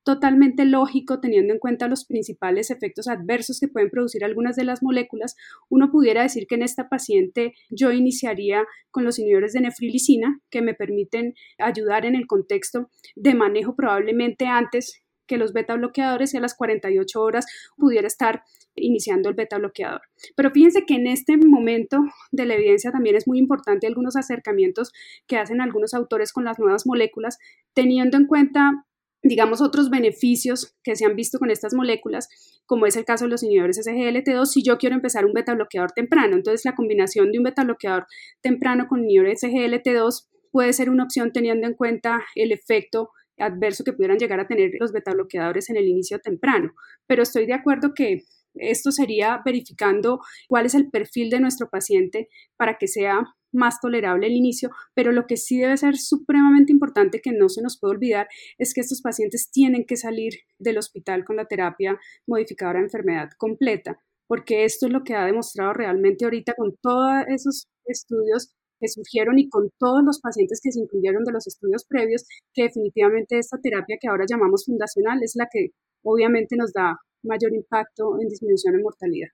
totalmente lógico teniendo en cuenta los principales efectos adversos que pueden producir algunas de las moléculas, uno pudiera decir que en esta paciente yo iniciaría con los inhibidores de nefrilicina que me permiten ayudar en el contexto de manejo probablemente antes que los beta bloqueadores y a las 48 horas pudiera estar iniciando el beta bloqueador. Pero fíjense que en este momento de la evidencia también es muy importante algunos acercamientos que hacen algunos autores con las nuevas moléculas, teniendo en cuenta digamos, otros beneficios que se han visto con estas moléculas, como es el caso de los inhibidores SGLT2, si yo quiero empezar un beta bloqueador temprano. Entonces, la combinación de un beta bloqueador temprano con inhibidores SGLT2 puede ser una opción teniendo en cuenta el efecto adverso que pudieran llegar a tener los beta bloqueadores en el inicio temprano. Pero estoy de acuerdo que esto sería verificando cuál es el perfil de nuestro paciente para que sea más tolerable el inicio, pero lo que sí debe ser supremamente importante que no se nos puede olvidar es que estos pacientes tienen que salir del hospital con la terapia modificadora de enfermedad completa, porque esto es lo que ha demostrado realmente ahorita con todos esos estudios que surgieron y con todos los pacientes que se incluyeron de los estudios previos, que definitivamente esta terapia que ahora llamamos fundacional es la que obviamente nos da mayor impacto en disminución de mortalidad.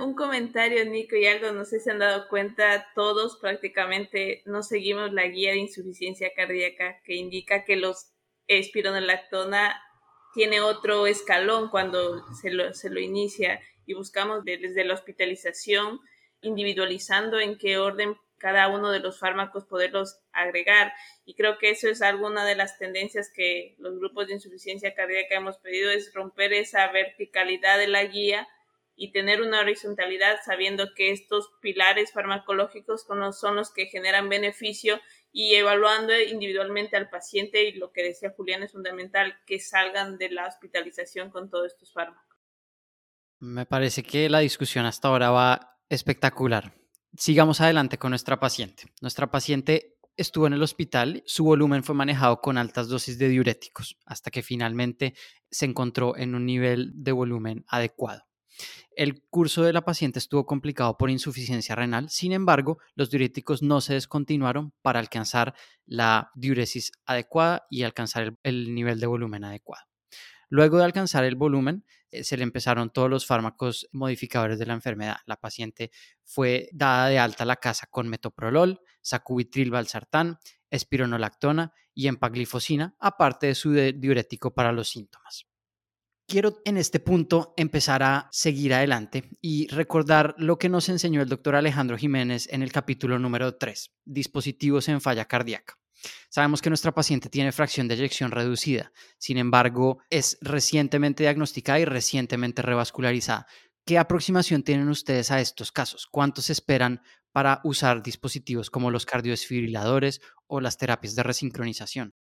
Un comentario, Nico y Aldo, no sé si han dado cuenta, todos prácticamente no seguimos la guía de insuficiencia cardíaca que indica que los espironolactona tiene otro escalón cuando se lo, se lo inicia y buscamos desde la hospitalización individualizando en qué orden cada uno de los fármacos poderlos agregar. Y creo que eso es alguna de las tendencias que los grupos de insuficiencia cardíaca hemos pedido, es romper esa verticalidad de la guía y tener una horizontalidad sabiendo que estos pilares farmacológicos son los que generan beneficio y evaluando individualmente al paciente y lo que decía Julián es fundamental que salgan de la hospitalización con todos estos fármacos. Me parece que la discusión hasta ahora va espectacular. Sigamos adelante con nuestra paciente. Nuestra paciente estuvo en el hospital, su volumen fue manejado con altas dosis de diuréticos hasta que finalmente se encontró en un nivel de volumen adecuado. El curso de la paciente estuvo complicado por insuficiencia renal, sin embargo, los diuréticos no se descontinuaron para alcanzar la diuresis adecuada y alcanzar el, nivel de volumen adecuado. Luego de alcanzar el volumen, eh, se le empezaron todos los fármacos modificadores de la enfermedad. La paciente fue dada de alta a la casa con metoprolol, sacubitril valsartán, espironolactona y empaglifosina, aparte de su diurético para los síntomas. Quiero en este punto empezar a seguir adelante y recordar lo que nos enseñó el doctor Alejandro Jiménez en el capítulo número 3, dispositivos en falla cardíaca. Sabemos que nuestra paciente tiene fracción de eyección reducida, sin embargo, es recientemente diagnosticada y recientemente revascularizada. ¿Qué aproximación tienen ustedes a estos casos? ¿Cuántos esperan para usar dispositivos como los cardiodesfibriladores o las terapias de resincronización?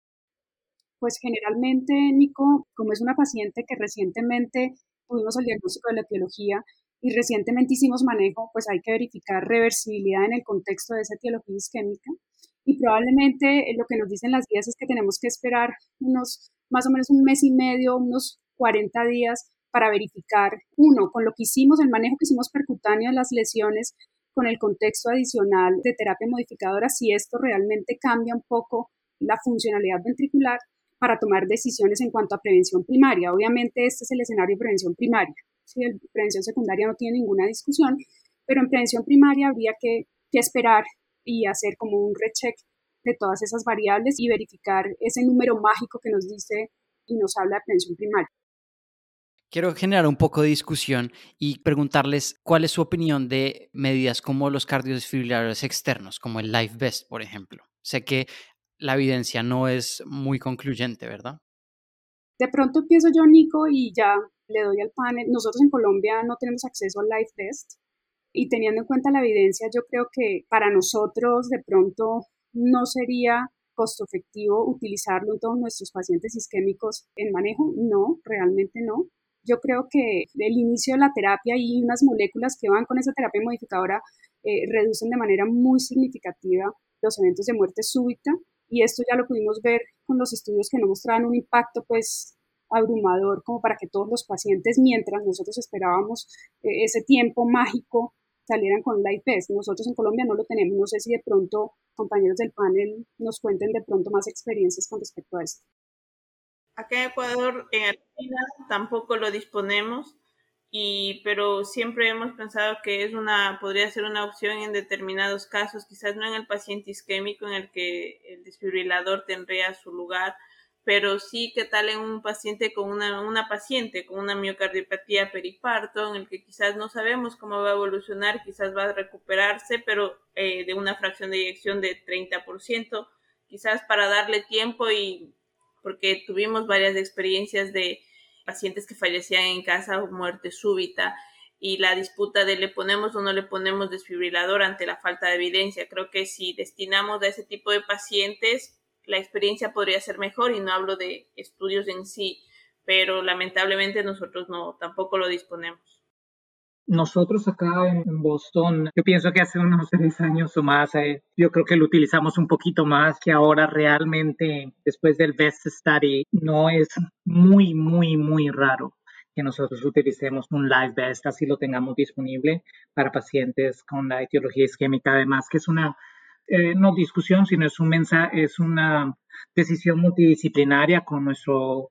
Pues generalmente, Nico, como es una paciente que recientemente tuvimos el diagnóstico de la etiología y recientemente hicimos manejo, pues hay que verificar reversibilidad en el contexto de esa etiología isquémica. Y probablemente lo que nos dicen las guías es que tenemos que esperar unos más o menos un mes y medio, unos 40 días para verificar, uno, con lo que hicimos, el manejo que hicimos percutáneo de las lesiones, con el contexto adicional de terapia modificadora, si esto realmente cambia un poco la funcionalidad ventricular para tomar decisiones en cuanto a prevención primaria. Obviamente este es el escenario de prevención primaria. Si el prevención secundaria no tiene ninguna discusión, pero en prevención primaria habría que, esperar y hacer como un recheck de todas esas variables y verificar ese número mágico que nos dice y nos habla de prevención primaria. Quiero generar un poco de discusión y preguntarles cuál es su opinión de medidas como los cardiodesfibriladores externos, como el Life Best, por ejemplo. Sé que la evidencia no es muy concluyente, ¿verdad? De pronto empiezo yo, Nico, y ya le doy al panel. Nosotros en Colombia no tenemos acceso al Life Best y teniendo en cuenta la evidencia, yo creo que para nosotros de pronto no sería costo efectivo utilizarlo en todos nuestros pacientes isquémicos en manejo. No, realmente no. Yo creo que el inicio de la terapia y unas moléculas que van con esa terapia modificadora eh, reducen de manera muy significativa los eventos de muerte súbita y esto ya lo pudimos ver con los estudios que no mostraban un impacto pues abrumador como para que todos los pacientes mientras nosotros esperábamos eh, ese tiempo mágico salieran con Life Best. Nosotros en Colombia no lo tenemos. No sé si de pronto compañeros del panel nos cuenten de pronto más experiencias con respecto a esto. Acá en Ecuador, en Argentina, tampoco lo disponemos, y, pero siempre hemos pensado que es una, podría ser una opción en determinados casos, quizás no en el paciente isquémico en el que el desfibrilador tendría su lugar, pero sí que tal en un paciente con una, una paciente con una miocardiopatía periparto, en el que quizás no sabemos cómo va a evolucionar, quizás va a recuperarse, pero eh, de una fracción de eyección de 30%, quizás para darle tiempo y porque tuvimos varias experiencias de pacientes que fallecían en casa o muerte súbita y la disputa de le ponemos o no le ponemos desfibrilador ante la falta de evidencia. Creo que si destinamos a ese tipo de pacientes, la experiencia podría ser mejor y no hablo de estudios en sí, pero lamentablemente nosotros no tampoco lo disponemos. Nosotros acá en Boston, yo pienso que hace unos seis años o más, eh, yo creo que lo utilizamos un poquito más que ahora realmente después del Best Study. No es muy, muy, muy raro que nosotros utilicemos un live best, así lo tengamos disponible para pacientes con la etiología isquémica, además que es una eh, no discusión, sino es un mensaje, es una decisión multidisciplinaria con nuestros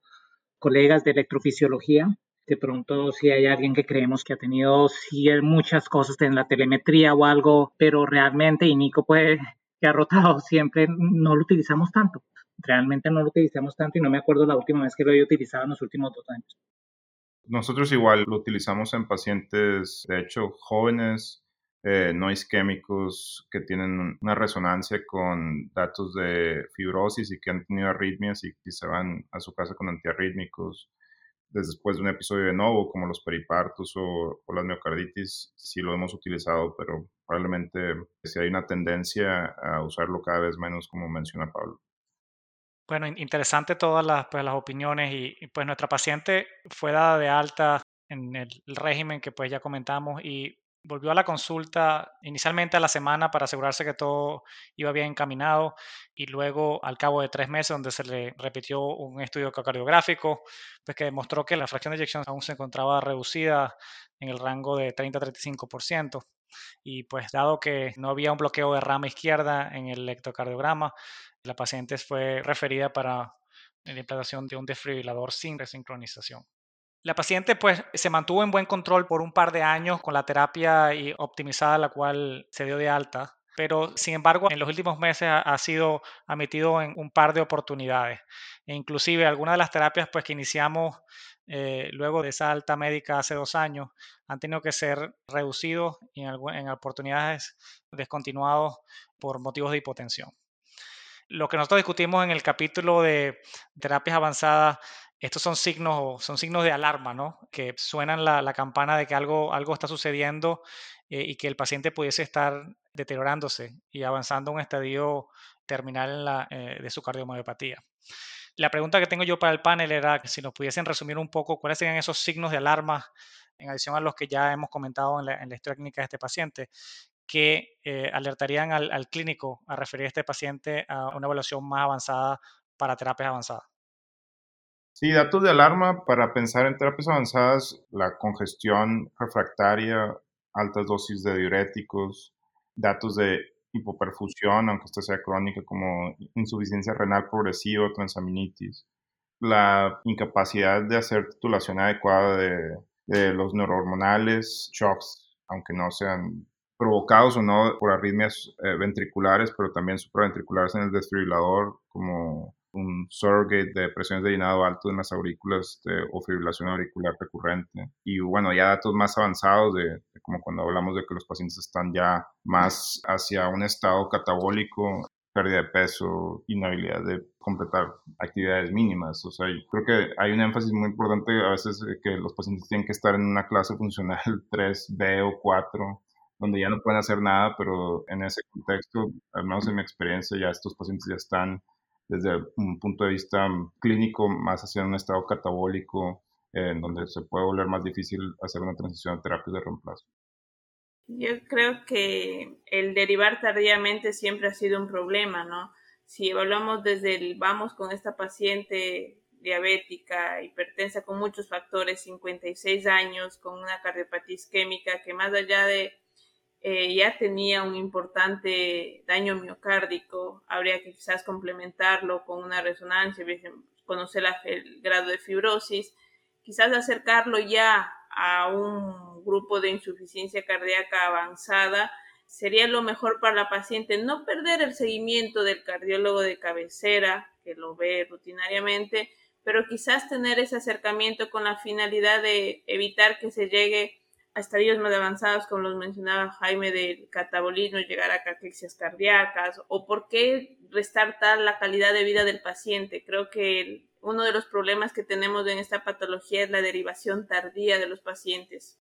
colegas de electrofisiología de pronto si hay alguien que creemos que ha tenido sí, muchas cosas en la telemetría o algo, pero realmente, y Nico puede, que ha rotado siempre, no lo utilizamos tanto. Realmente no lo utilizamos tanto y no me acuerdo la última vez que lo he utilizado en los últimos dos años. Nosotros igual lo utilizamos en pacientes, de hecho, jóvenes, eh, no isquémicos que tienen una resonancia con datos de fibrosis y que han tenido arritmias y que se van a su casa con antiarrítmicos después de un episodio de novo, como los peripartos o, las miocarditis, sí lo hemos utilizado, pero probablemente si hay una tendencia a usarlo cada vez menos, como menciona Pablo. Bueno, interesante todas las, pues, las opiniones y, y, pues nuestra paciente fue dada de alta en el régimen que pues ya comentamos y volvió a la consulta inicialmente a la semana para asegurarse que todo iba bien encaminado y luego al cabo de tres meses donde se le repitió un estudio ecocardiográfico pues que demostró que la fracción de eyección aún se encontraba reducida en el rango de 30-35% y pues dado que no había un bloqueo de rama izquierda en el electrocardiograma, la paciente fue referida para la implantación de un desfibrilador sin resincronización. La paciente pues se mantuvo en buen control por un par de años con la terapia y optimizada la cual se dio de alta, pero sin embargo en los últimos meses ha, sido admitido en un par de oportunidades. E inclusive algunas de las terapias pues que iniciamos eh, luego de esa alta médica hace dos años han tenido que ser reducidos y en, en oportunidades descontinuados por motivos de hipotensión. Lo que nosotros discutimos en el capítulo de terapias avanzadas estos son signos, son signos de alarma, ¿no? Que suenan la, campana de que algo, algo está sucediendo eh, y que el paciente pudiese estar deteriorándose y avanzando a un estadio terminal eh, de su cardiomyopatía. La pregunta que tengo yo para el panel era si nos pudiesen resumir un poco cuáles serían esos signos de alarma, en adición a los que ya hemos comentado en la, historia clínica de este paciente, que eh, alertarían al, al clínico a referir a este paciente a una evaluación más avanzada para terapias avanzadas. Sí, datos de alarma para pensar en terapias avanzadas, la congestión refractaria, altas dosis de diuréticos, datos de hipoperfusión, aunque esta sea crónica, como insuficiencia renal progresiva, transaminitis, la incapacidad de hacer titulación adecuada de, los neurohormonales, shocks, aunque no sean provocados o no por arritmias eh, ventriculares, pero también supraventriculares en el desfibrilador, como un surrogate de presiones de llenado alto en las aurículas o fibrilación auricular recurrente. Y bueno, ya datos más avanzados de, como cuando hablamos de que los pacientes están ya más hacia un estado catabólico, pérdida de peso, inhabilidad de completar actividades mínimas. O sea, creo que hay un énfasis muy importante a veces que los pacientes tienen que estar en una clase funcional 3B o 4 donde ya no pueden hacer nada, pero en ese contexto, al menos en mi experiencia, ya estos pacientes ya están desde un punto de vista clínico más hacia un estado catabólico, en donde se puede volver más difícil hacer una transición a terapias de reemplazo. Yo creo que el derivar tardíamente siempre ha sido un problema, ¿no? Si evaluamos desde el vamos con esta paciente diabética, hipertensa, con muchos factores, 56 años, con una cardiopatía isquémica, que más allá de eh, ya tenía un importante daño miocárdico, habría que quizás complementarlo con una resonancia, conocer el grado de fibrosis, quizás acercarlo ya a un grupo de insuficiencia cardíaca avanzada sería lo mejor para la paciente, no perder el seguimiento del cardiólogo de cabecera que lo ve rutinariamente, pero quizás tener ese acercamiento con la finalidad de evitar que se llegue a estadios más avanzados, como los mencionaba Jaime, del catabolismo, llegar a caquexias cardíacas, o por qué restar tal la calidad de vida del paciente. Creo que uno de los problemas que tenemos en esta patología es la derivación tardía de los pacientes.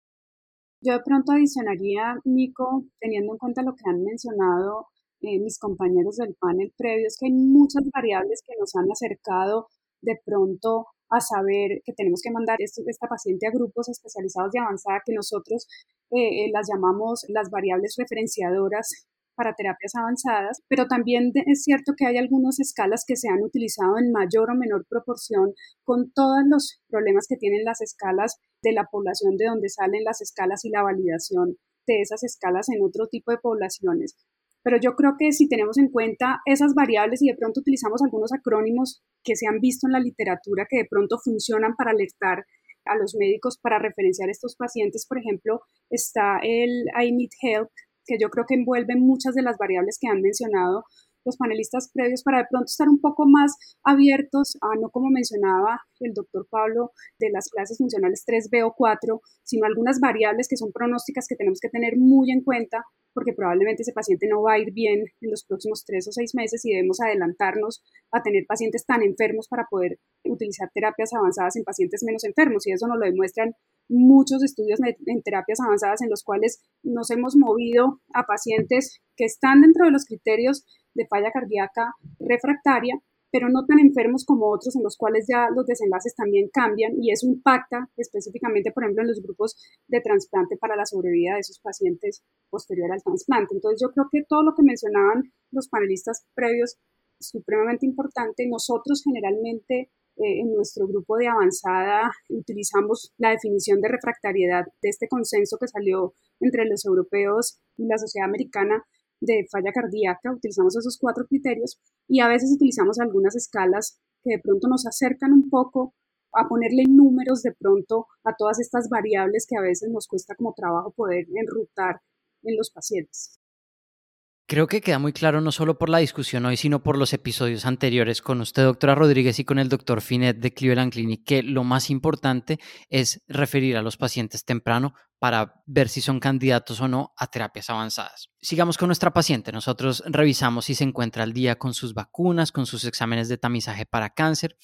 Yo de pronto adicionaría, Nico, teniendo en cuenta lo que han mencionado eh, mis compañeros del panel previo, es que hay muchas variables que nos han acercado de pronto a saber que tenemos que mandar esta paciente a grupos especializados de avanzada que nosotros eh, eh, las llamamos las variables referenciadoras para terapias avanzadas, pero también es cierto que hay algunas escalas que se han utilizado en mayor o menor proporción con todos los problemas que tienen las escalas de la población de donde salen las escalas y la validación de esas escalas en otro tipo de poblaciones. Pero yo creo que si tenemos en cuenta esas variables y de pronto utilizamos algunos acrónimos que se han visto en la literatura que de pronto funcionan para alertar a los médicos para referenciar estos pacientes, por ejemplo, está el I Need Help, que yo creo que envuelve muchas de las variables que han mencionado los panelistas previos para de pronto estar un poco más abiertos a no como mencionaba el doctor Pablo de las clases funcionales 3B o 4, sino algunas variables que son pronósticas que tenemos que tener muy en cuenta porque probablemente ese paciente no va a ir bien en los próximos tres o seis meses y debemos adelantarnos a tener pacientes tan enfermos para poder utilizar terapias avanzadas en pacientes menos enfermos. Y eso nos lo demuestran muchos estudios en terapias avanzadas en los cuales nos hemos movido a pacientes que están dentro de los criterios de falla cardíaca refractaria, pero no tan enfermos como otros en los cuales ya los desenlaces también cambian y eso impacta específicamente, por ejemplo, en los grupos de trasplante para la sobrevida de esos pacientes posterior al trasplante. Entonces yo creo que todo lo que mencionaban los panelistas previos es supremamente importante. Nosotros generalmente eh, en nuestro grupo de avanzada utilizamos la definición de refractariedad de este consenso que salió entre los europeos y la sociedad americana de falla cardíaca, utilizamos esos cuatro criterios y a veces utilizamos algunas escalas que de pronto nos acercan un poco a ponerle números de pronto a todas estas variables que a veces nos cuesta como trabajo poder enrutar en los pacientes. Creo que queda muy claro no solo por la discusión hoy, sino por los episodios anteriores con usted, doctora Rodríguez, y con el doctor Finet de Cleveland Clinic, que lo más importante es referir a los pacientes temprano para ver si son candidatos o no a terapias avanzadas. Sigamos con nuestra paciente. Nosotros revisamos si se encuentra al día con sus vacunas, con sus exámenes de tamizaje para cáncer.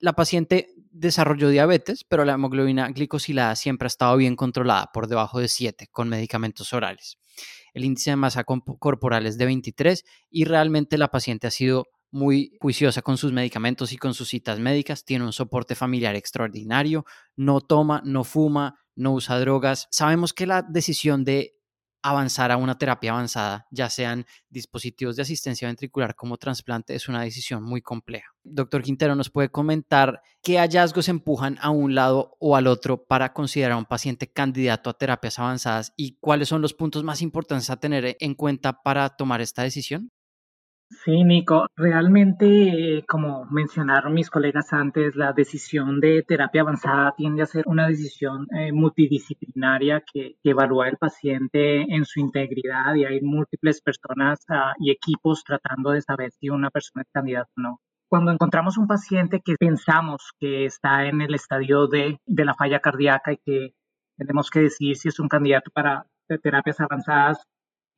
La paciente desarrolló diabetes, pero la hemoglobina glicosilada siempre ha estado bien controlada, por debajo de 7, con medicamentos orales el índice de masa corporal es de 23 y realmente la paciente ha sido muy juiciosa con sus medicamentos y con sus citas médicas, tiene un soporte familiar extraordinario, no toma, no fuma, no usa drogas. Sabemos que la decisión de avanzar a una terapia avanzada, ya sean dispositivos de asistencia ventricular como trasplante, es una decisión muy compleja. Doctor Quintero, ¿nos puede comentar qué hallazgos empujan a un lado o al otro para considerar a un paciente candidato a terapias avanzadas y cuáles son los puntos más importantes a tener en cuenta para tomar esta decisión? Sí, Nico, realmente, eh, como mencionaron mis colegas antes, la decisión de terapia avanzada tiende a ser una decisión eh, multidisciplinaria que, evalúa el paciente en su integridad y hay múltiples personas ah, y equipos tratando de saber si una persona es candidata o no. Cuando encontramos un paciente que pensamos que está en el estadio de, de la falla cardíaca y que tenemos que decidir si es un candidato para terapias avanzadas,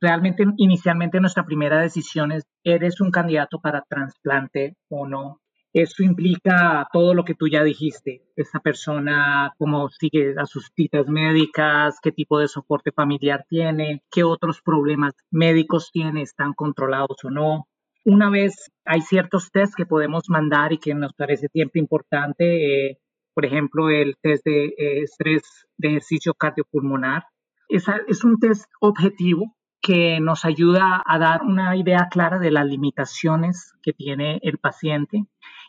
realmente inicialmente nuestra primera decisión es, ¿eres un candidato para trasplante o no? Eso implica todo lo que tú ya dijiste, esa persona, cómo sigue a sus citas médicas, qué tipo de soporte familiar tiene, qué otros problemas médicos tiene, están controlados o no. Una vez hay ciertos test que podemos mandar y que nos parece siempre importante, eh, por ejemplo, el test de eh, estrés de ejercicio cardiopulmonar. es un test objetivo que nos ayuda a dar una idea clara de las limitaciones que tiene el paciente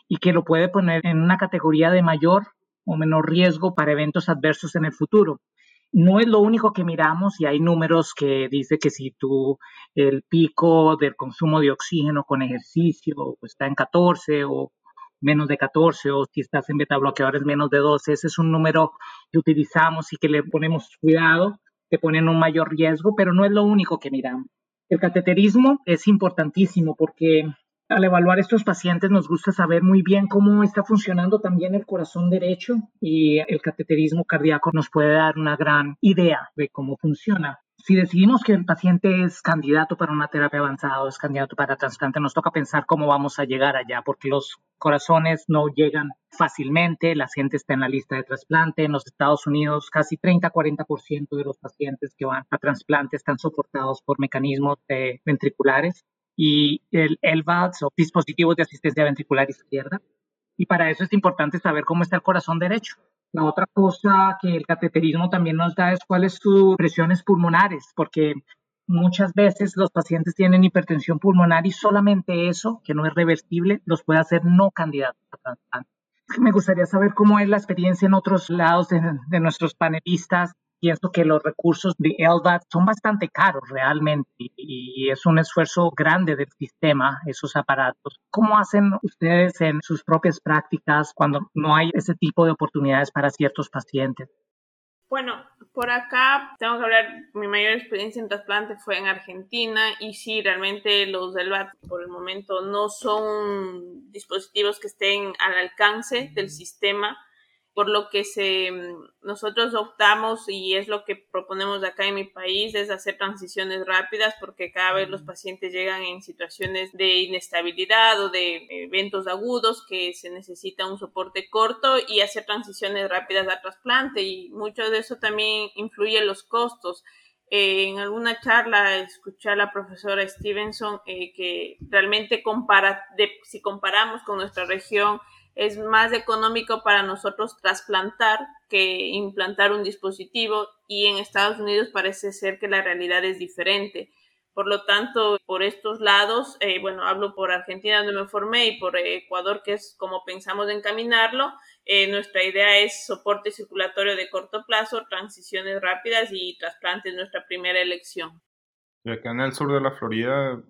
y que lo puede poner en una categoría de mayor o menor riesgo para eventos adversos en el futuro. No es lo único que miramos y hay números que dice que si tú el pico del consumo de oxígeno con ejercicio está en 14 o menos de 14 o si estás en beta bloqueadores menos de 12, ese es un número que utilizamos y que le ponemos cuidado te ponen un mayor riesgo, pero no es lo único que miramos. El cateterismo es importantísimo porque al evaluar estos pacientes nos gusta saber muy bien cómo está funcionando también el corazón derecho y el cateterismo cardíaco nos puede dar una gran idea de cómo funciona. Si decidimos que el paciente es candidato para una terapia avanzada o es candidato para trasplante, nos toca pensar cómo vamos a llegar allá, porque los corazones no llegan fácilmente, la gente está en la lista de trasplante. En los Estados Unidos, casi 30-40% de los pacientes que van a trasplante están soportados por mecanismos ventriculares y el LVADs o dispositivos de asistencia ventricular izquierda. Y para eso es importante saber cómo está el corazón derecho. La otra cosa que el cateterismo también nos da es cuáles sus presiones pulmonares, porque muchas veces los pacientes tienen hipertensión pulmonar y solamente eso, que no es reversible, los puede hacer no candidatos a trasplante. Me gustaría saber cómo es la experiencia en otros lados de nuestros panelistas pienso que los recursos de LVAD son bastante caros realmente y es un esfuerzo grande del sistema, esos aparatos. ¿Cómo hacen ustedes en sus propias prácticas cuando no hay ese tipo de oportunidades para ciertos pacientes? Bueno, por acá tengo que hablar, mi mayor experiencia en trasplante fue en Argentina y sí, realmente los LVAD por el momento no son dispositivos que estén al alcance del sistema por lo que se, mm, nosotros optamos y es lo que proponemos acá en mi país, es hacer transiciones rápidas porque cada vez los pacientes llegan en situaciones de inestabilidad o de eventos agudos que se necesita un soporte corto y hacer transiciones rápidas a trasplante y mucho de eso también influye en los costos. Eh, en alguna charla escuché a la profesora Stevenson eh, que realmente compara, de, si comparamos con nuestra región, es más económico para nosotros trasplantar que implantar un dispositivo y en Estados Unidos parece ser que la realidad es diferente. Por lo tanto, por estos lados, eh, bueno, hablo por Argentina donde me formé y por Ecuador, que es como pensamos encaminarlo, eh, nuestra idea es soporte circulatorio de corto plazo, transiciones rápidas y trasplante es nuestra primera elección. Y acá en el sur de la Florida,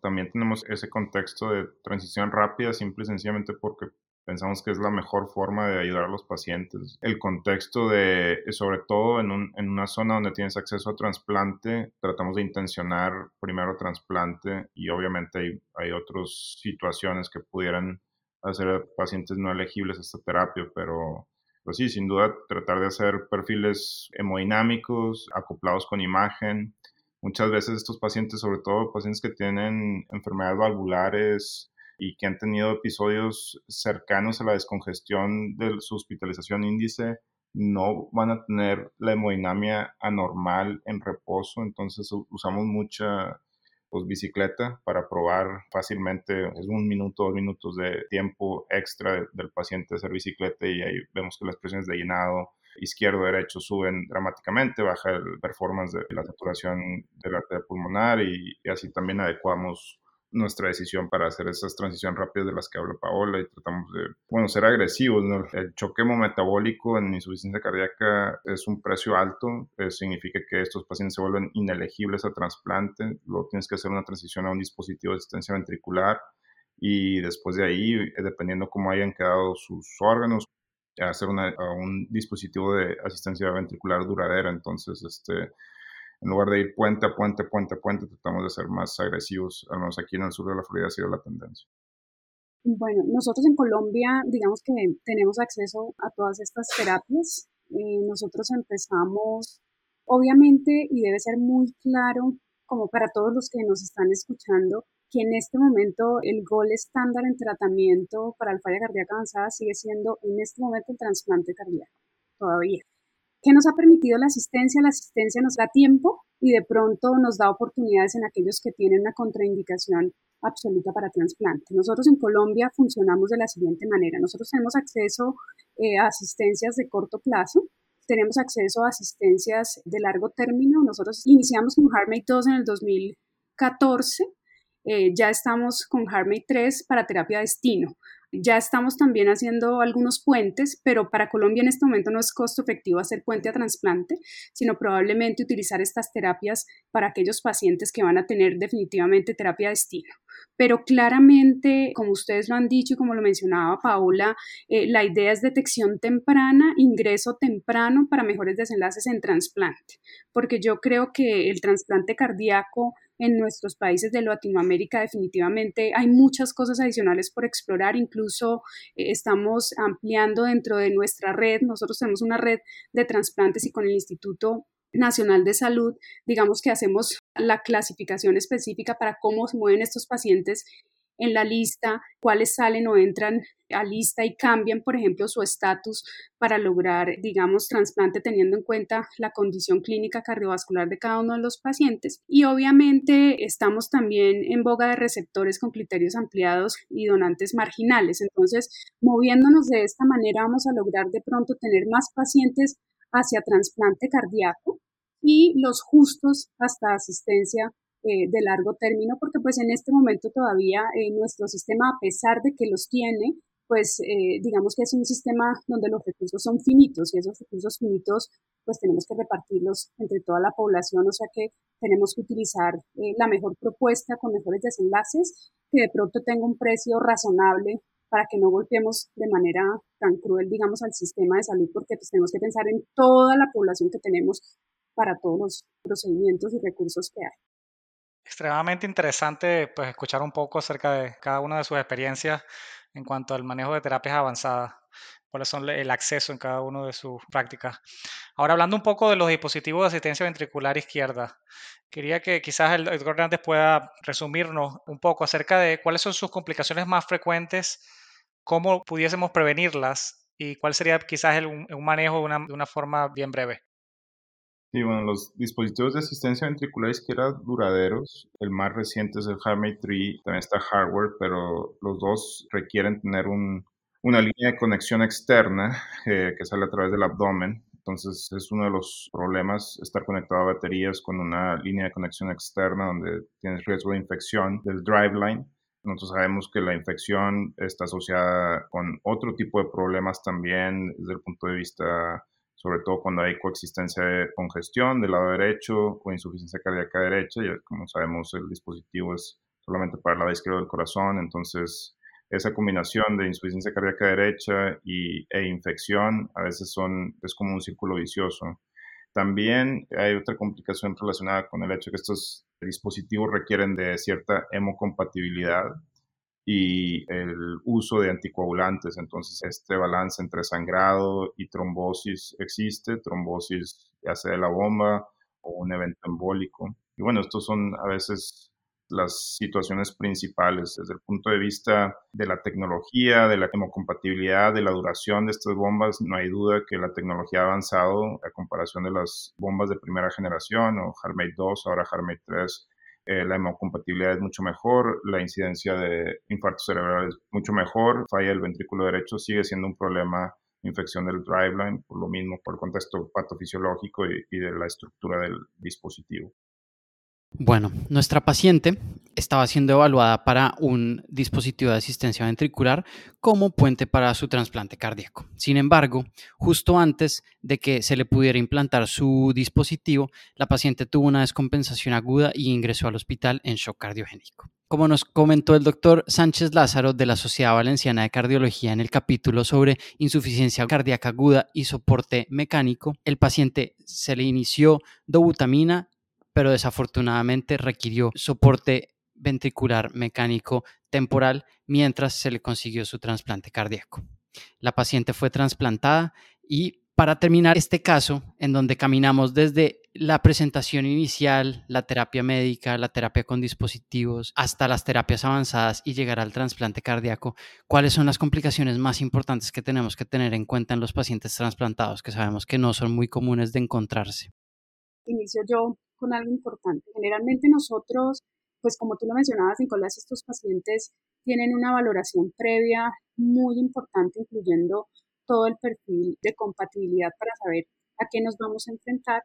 también tenemos ese contexto de transición rápida, simple y sencillamente porque pensamos que es la mejor forma de ayudar a los pacientes. El contexto de, sobre todo en, un, en una zona donde tienes acceso a trasplante, tratamos de intencionar primero trasplante y obviamente hay, hay otras situaciones que pudieran hacer a pacientes no elegibles a esta terapia, pero pues sí, sin duda tratar de hacer perfiles hemodinámicos acoplados con imagen. Muchas veces estos pacientes, sobre todo pacientes que tienen enfermedades valvulares, y que han tenido episodios cercanos a la descongestión de su hospitalización índice no van a tener la hemodinamia anormal en reposo, entonces usamos mucha pues, bicicleta para probar fácilmente, es un minuto, dos minutos de tiempo extra del paciente hacer bicicleta y ahí vemos que las presiones de llenado izquierdo-derecho suben dramáticamente, baja el performance de la saturación de la arteria pulmonar y así también adecuamos nuestra decisión para hacer esas transiciones rápidas de las que habla Paola y tratamos de, bueno, ser agresivos. El choque hemometabólico en insuficiencia cardíaca es un precio alto, eh, significa que estos pacientes se vuelven inelegibles a trasplante, luego tienes que hacer una transición a un dispositivo de asistencia ventricular y después de ahí, eh, dependiendo cómo hayan quedado sus órganos, hacer un dispositivo de asistencia ventricular duradera. Entonces, este, en lugar de ir puente a puente, puente a puente, tratamos de ser más agresivos, al menos aquí en el sur de la Florida ha sido la tendencia. Bueno, nosotros en Colombia, digamos que tenemos acceso a todas estas terapias. Eh, nosotros empezamos, obviamente, y debe ser muy claro, como para todos los que nos están escuchando, que en este momento el gol estándar en tratamiento para la falla cardíaca avanzada sigue siendo en este momento el trasplante cardíaco, todavía. ¿Qué nos ha permitido la asistencia? La asistencia nos da tiempo y de pronto nos da oportunidades en aquellos que tienen una contraindicación absoluta para trasplante. Nosotros en Colombia funcionamos de la siguiente manera. Nosotros tenemos acceso eh, a asistencias de corto plazo, tenemos acceso a asistencias de largo término. Nosotros iniciamos con HeartMate 2 en el 2014. Eh, ya estamos con HeartMate 3 para terapia destino. Ya estamos también haciendo algunos puentes, pero para Colombia en este momento no es costo efectivo hacer puente a trasplante, sino probablemente utilizar estas terapias para aquellos pacientes que van a tener definitivamente terapia de destino. Pero claramente, como ustedes lo han dicho y como lo mencionaba Paula, eh, la idea es detección temprana, ingreso temprano para mejores desenlaces en trasplante, porque yo creo que el trasplante cardíaco en nuestros países de Latinoamérica definitivamente hay muchas cosas adicionales por explorar, incluso eh, estamos ampliando dentro de nuestra red, nosotros tenemos una red de trasplantes y con el Instituto Nacional de Salud, digamos que hacemos la clasificación específica para cómo se mueven estos pacientes en la lista, cuáles salen o entran a lista y cambian, por ejemplo, su estatus para lograr, digamos, trasplante teniendo en cuenta la condición clínica cardiovascular de cada uno de los pacientes. Y obviamente estamos también en boga de receptores con criterios ampliados y donantes marginales. Entonces, moviéndonos de esta manera vamos a lograr de pronto tener más pacientes hacia trasplante cardíaco y los justos hasta asistencia eh, de largo término, porque pues en este momento todavía eh, nuestro sistema, a pesar de que los tiene, pues eh, digamos que es un sistema donde los recursos son finitos y esos recursos finitos pues tenemos que repartirlos entre toda la población, o sea que tenemos que utilizar la mejor propuesta con mejores desenlaces, que de pronto tenga un precio razonable para que no golpeemos de manera tan cruel, digamos, al sistema de salud, porque pues tenemos que pensar en toda la población que tenemos para todos los procedimientos y recursos que hay extremadamente interesante pues, escuchar un poco acerca de cada una de sus experiencias en cuanto al manejo de terapias avanzadas, cuáles son el acceso en cada una de sus prácticas. Ahora, hablando un poco de los dispositivos de asistencia ventricular izquierda, quería que quizás el doctor Hernández pueda resumirnos un poco acerca de cuáles son sus complicaciones más frecuentes, cómo pudiésemos prevenirlas y cuál sería quizás un manejo de una forma bien breve. Sí, bueno, los dispositivos de asistencia ventricular izquierda duraderos, el más reciente es el HeartMate 3, también está hardware, pero los dos requieren tener un, una línea de conexión externa eh, que sale a través del abdomen. Entonces es uno de los problemas estar conectado a baterías con una línea de conexión externa donde tienes riesgo de infección del driveline. Nosotros sabemos que la infección está asociada con otro tipo de problemas también desde el punto de vista sobre todo cuando hay coexistencia de congestión del lado derecho o insuficiencia cardíaca derecha. Y como sabemos, el dispositivo es solamente para el lado izquierdo del corazón, entonces esa combinación de insuficiencia cardíaca derecha y, e infección a veces son, es como un círculo vicioso. También hay otra complicación relacionada con el hecho de que estos dispositivos requieren de cierta hemocompatibilidad y el uso de anticoagulantes. Entonces, este balance entre sangrado y trombosis existe, trombosis ya sea de la bomba o un evento embólico. Y bueno, estos son a veces las situaciones principales desde el punto de vista de la tecnología, de la hemocompatibilidad, de la duración de estas bombas. No hay duda que la tecnología ha avanzado a comparación de las bombas de primera generación o HeartMate 2, ahora HeartMate 3 eh, la hemocompatibilidad es mucho mejor, la incidencia de infarto cerebral es mucho mejor, falla del ventrículo derecho sigue siendo un problema infección del driveline, por lo mismo, por el contexto patofisiológico y, y de la estructura del dispositivo. Bueno, nuestra paciente estaba siendo evaluada para un dispositivo de asistencia ventricular como puente para su trasplante cardíaco. Sin embargo, justo antes de que se le pudiera implantar su dispositivo, la paciente tuvo una descompensación aguda y ingresó al hospital en shock cardiogénico. Como nos comentó el doctor Sánchez Lázaro de la Sociedad Valenciana de Cardiología en el capítulo sobre insuficiencia cardíaca aguda y soporte mecánico, el paciente se le inició dobutamina pero desafortunadamente requirió soporte ventricular mecánico temporal mientras se le consiguió su trasplante cardíaco. La paciente fue trasplantada y para terminar este caso, en donde caminamos desde la presentación inicial, la terapia médica, la terapia con dispositivos, hasta las terapias avanzadas y llegar al trasplante cardíaco, ¿cuáles son las complicaciones más importantes que tenemos que tener en cuenta en los pacientes trasplantados, que sabemos que no son muy comunes de encontrarse? Inicio yo con algo importante. Generalmente nosotros, pues como tú lo mencionabas, Nicolás, estos pacientes tienen una valoración previa muy importante, incluyendo todo el perfil de compatibilidad para saber a qué nos vamos a enfrentar.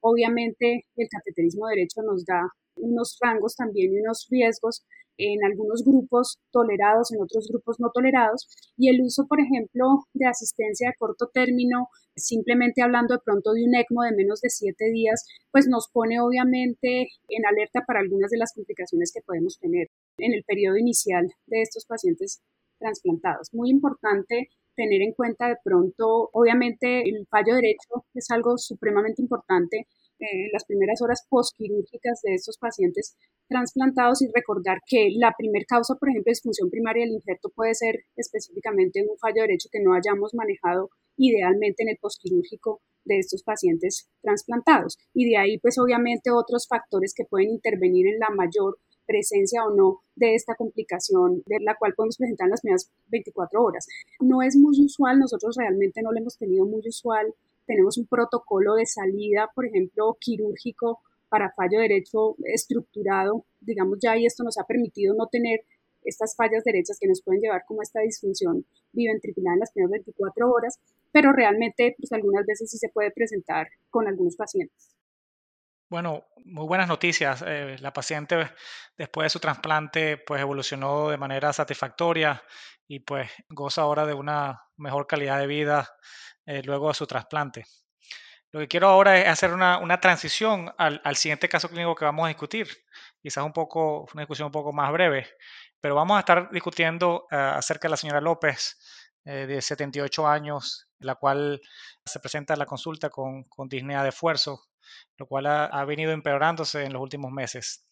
Obviamente el cateterismo derecho nos da unos rangos también y unos riesgos en algunos grupos tolerados, en otros grupos no tolerados, y el uso, por ejemplo, de asistencia de corto término, simplemente hablando de pronto de un ECMO de menos de siete días, pues nos pone obviamente en alerta para algunas de las complicaciones que podemos tener en el periodo inicial de estos pacientes trasplantados. Muy importante tener en cuenta de pronto, obviamente el fallo derecho es algo supremamente importante en las primeras horas postquirúrgicas de estos pacientes trasplantados y recordar que la primera causa, por ejemplo, de disfunción primaria del injerto puede ser específicamente un fallo derecho que no hayamos manejado idealmente en el postquirúrgico de estos pacientes trasplantados. Y de ahí, pues obviamente otros factores que pueden intervenir en la mayor presencia o no de esta complicación de la cual podemos presentar en las primeras 24 horas. No es muy usual, nosotros realmente no lo hemos tenido muy usual tenemos un protocolo de salida, por ejemplo, quirúrgico para fallo derecho estructurado, digamos ya, y esto nos ha permitido no tener estas fallas derechas que nos pueden llevar como esta disfunción biventricular en las primeras 24 horas, pero realmente pues algunas veces sí se puede presentar con algunos pacientes. Bueno, muy buenas noticias. Eh, la paciente después de su trasplante pues evolucionó de manera satisfactoria y pues goza ahora de una mejor calidad de vida eh, luego de su trasplante. Lo que quiero ahora es hacer una, transición al, siguiente caso clínico que vamos a discutir. Quizás un poco, una discusión un poco más breve, pero vamos a estar discutiendo eh, acerca de la señora López, eh, de 78 años, la cual se presenta en la consulta con, con disnea de esfuerzo, lo cual ha, ha, venido empeorándose en los últimos meses.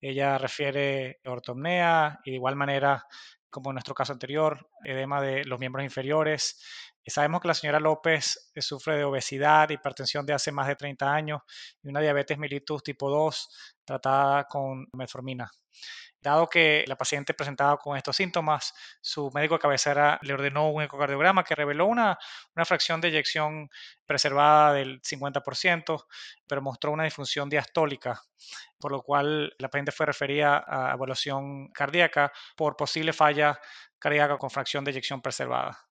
Ella refiere ortomnea y de igual manera, como en nuestro caso anterior, edema de los miembros inferiores, sabemos que la señora López eh, sufre de obesidad, hipertensión de hace más de 30 años y una diabetes mellitus tipo 2 tratada con metformina. Dado que la paciente presentaba con estos síntomas, su médico de cabecera le ordenó un ecocardiograma que reveló una, una fracción de eyección preservada del 50%, pero mostró una disfunción diastólica, por lo cual la paciente fue referida a evaluación cardíaca por posible falla cardíaca con fracción de eyección preservada.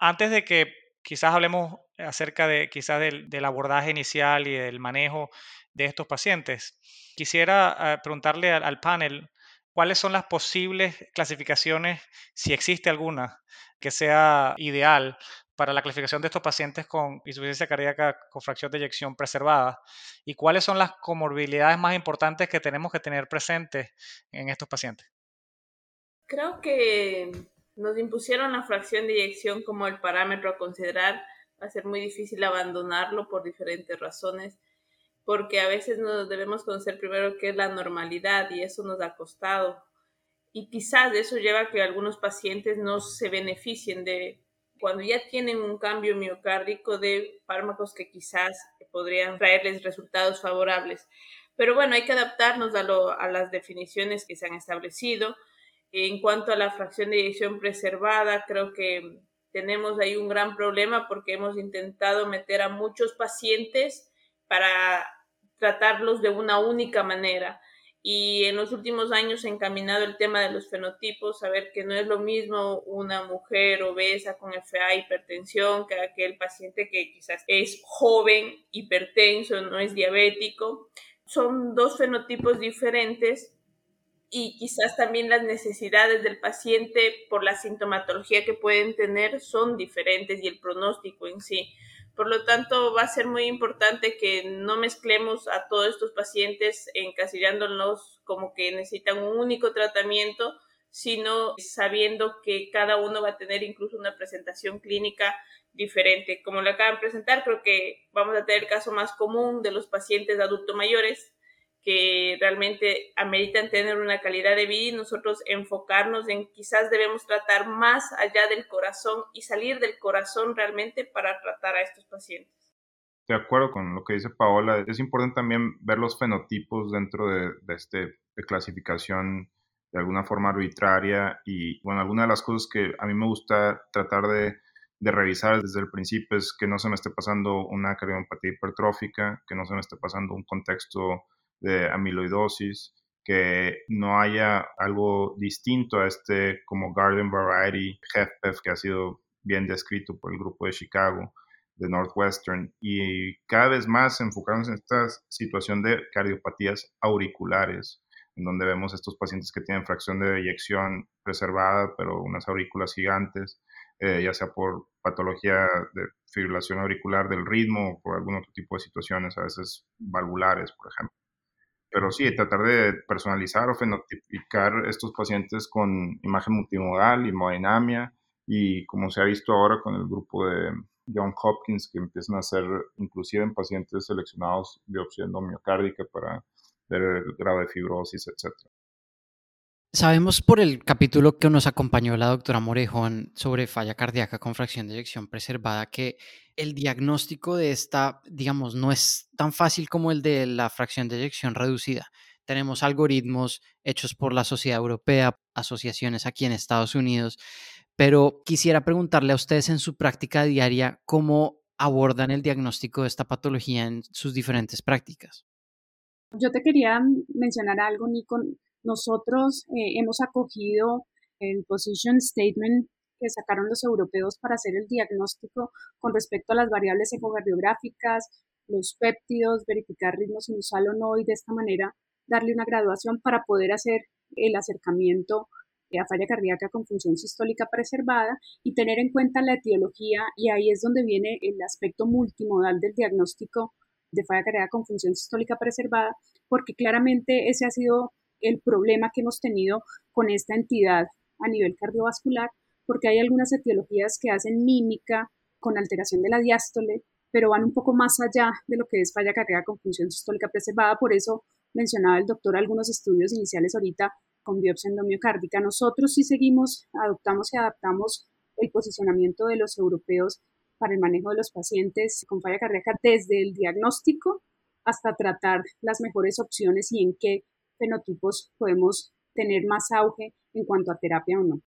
Antes de que quizás hablemos acerca de quizás del, abordaje inicial y del manejo de estos pacientes, quisiera ah, preguntarle al, panel cuáles son las posibles clasificaciones, si existe alguna, que sea ideal para la clasificación de estos pacientes con insuficiencia cardíaca con fracción de eyección preservada y cuáles son las comorbilidades más importantes que tenemos que tener presentes en estos pacientes. Creo que nos impusieron la fracción de eyección como el parámetro a considerar, va a ser muy difícil abandonarlo por diferentes razones, porque a veces nos debemos conocer primero qué es la normalidad y eso nos ha costado. Y quizás eso lleva a que algunos pacientes no se beneficien de cuando ya tienen un cambio miocárdico de fármacos que quizás podrían traerles resultados favorables. Pero bueno, hay que adaptarnos a, a las definiciones que se han establecido en cuanto a la fracción de eyección preservada, creo que tenemos ahí un gran problema porque hemos intentado meter a muchos pacientes para tratarlos de una única manera. y en los últimos años encaminado el tema de los fenotipos, saber que no es lo mismo una mujer obesa con FA hipertensión que aquel paciente que quizás es joven, hipertenso, no es diabético. Son dos fenotipos diferentes y quizás también las necesidades del paciente por la sintomatología que pueden tener son diferentes y el pronóstico en sí. Por lo tanto, va a ser muy importante que no mezclemos a todos estos pacientes encasillándolos como que necesitan un único tratamiento, sino sabiendo que cada uno va a tener incluso una presentación clínica diferente. Como le acaban de presentar, creo que vamos a tener el caso más común de los pacientes adultos mayores, que realmente ameritan tener una calidad de vida y nosotros enfocarnos en quizás debemos tratar más allá del corazón y salir del corazón realmente para tratar a estos pacientes. De acuerdo con lo que dice Paola, es importante también ver los fenotipos dentro de, de este de clasificación de alguna forma arbitraria y bueno, alguna de las cosas que a mí me gusta tratar de, de revisar desde el principio es que no se me esté pasando una cardiopatía hipertrófica, que no se me esté pasando un contexto de amiloidosis, que no haya algo distinto a este como Garden Variety HFpEF que ha sido bien descrito por el grupo de Chicago, de Northwestern, y cada vez más enfocarnos en esta situación de cardiopatías auriculares, en donde vemos estos pacientes que tienen fracción de eyección preservada, pero unas aurículas gigantes, eh, ya sea por patología de fibrilación auricular del ritmo o por algún otro tipo de situaciones, a veces valvulares, por ejemplo pero sí, tratar de personalizar o fenotipicar estos pacientes con imagen multimodal, hemodinamia y como se ha visto ahora con el grupo de John Hopkins que empiezan a hacer inclusive en pacientes seleccionados biopsia endomiocárdica para ver el grado de fibrosis, etcétera. Sabemos por el capítulo que nos acompañó la doctora Morejón sobre falla cardíaca con fracción de eyección preservada que el diagnóstico de esta, digamos, no es tan fácil como el de la fracción de eyección reducida. Tenemos algoritmos hechos por la Sociedad Europea, asociaciones aquí en Estados Unidos, pero quisiera preguntarle a ustedes en su práctica diaria cómo abordan el diagnóstico de esta patología en sus diferentes prácticas. Yo te quería mencionar algo, Nico, nosotros eh, hemos acogido el position statement que sacaron los europeos para hacer el diagnóstico con respecto a las variables ecocardiográficas, los péptidos, verificar ritmo sinusal o no y de esta manera darle una graduación para poder hacer el acercamiento a falla cardíaca con función sistólica preservada y tener en cuenta la etiología y ahí es donde viene el aspecto multimodal del diagnóstico de falla cardíaca con función sistólica preservada porque claramente ese ha sido el problema que hemos tenido con esta entidad a nivel cardiovascular, porque hay algunas etiologías que hacen mímica con alteración de la diástole, pero van un poco más allá de lo que es falla cardíaca con función sistólica preservada. Por eso mencionaba el doctor algunos estudios iniciales ahorita con biopsia endomiocárdica. Nosotros sí seguimos, adoptamos y adaptamos el posicionamiento de los europeos para el manejo de los pacientes con falla cardíaca desde el diagnóstico hasta tratar las mejores opciones y en qué fenotipos podemos tener más auge en cuanto a terapia o no.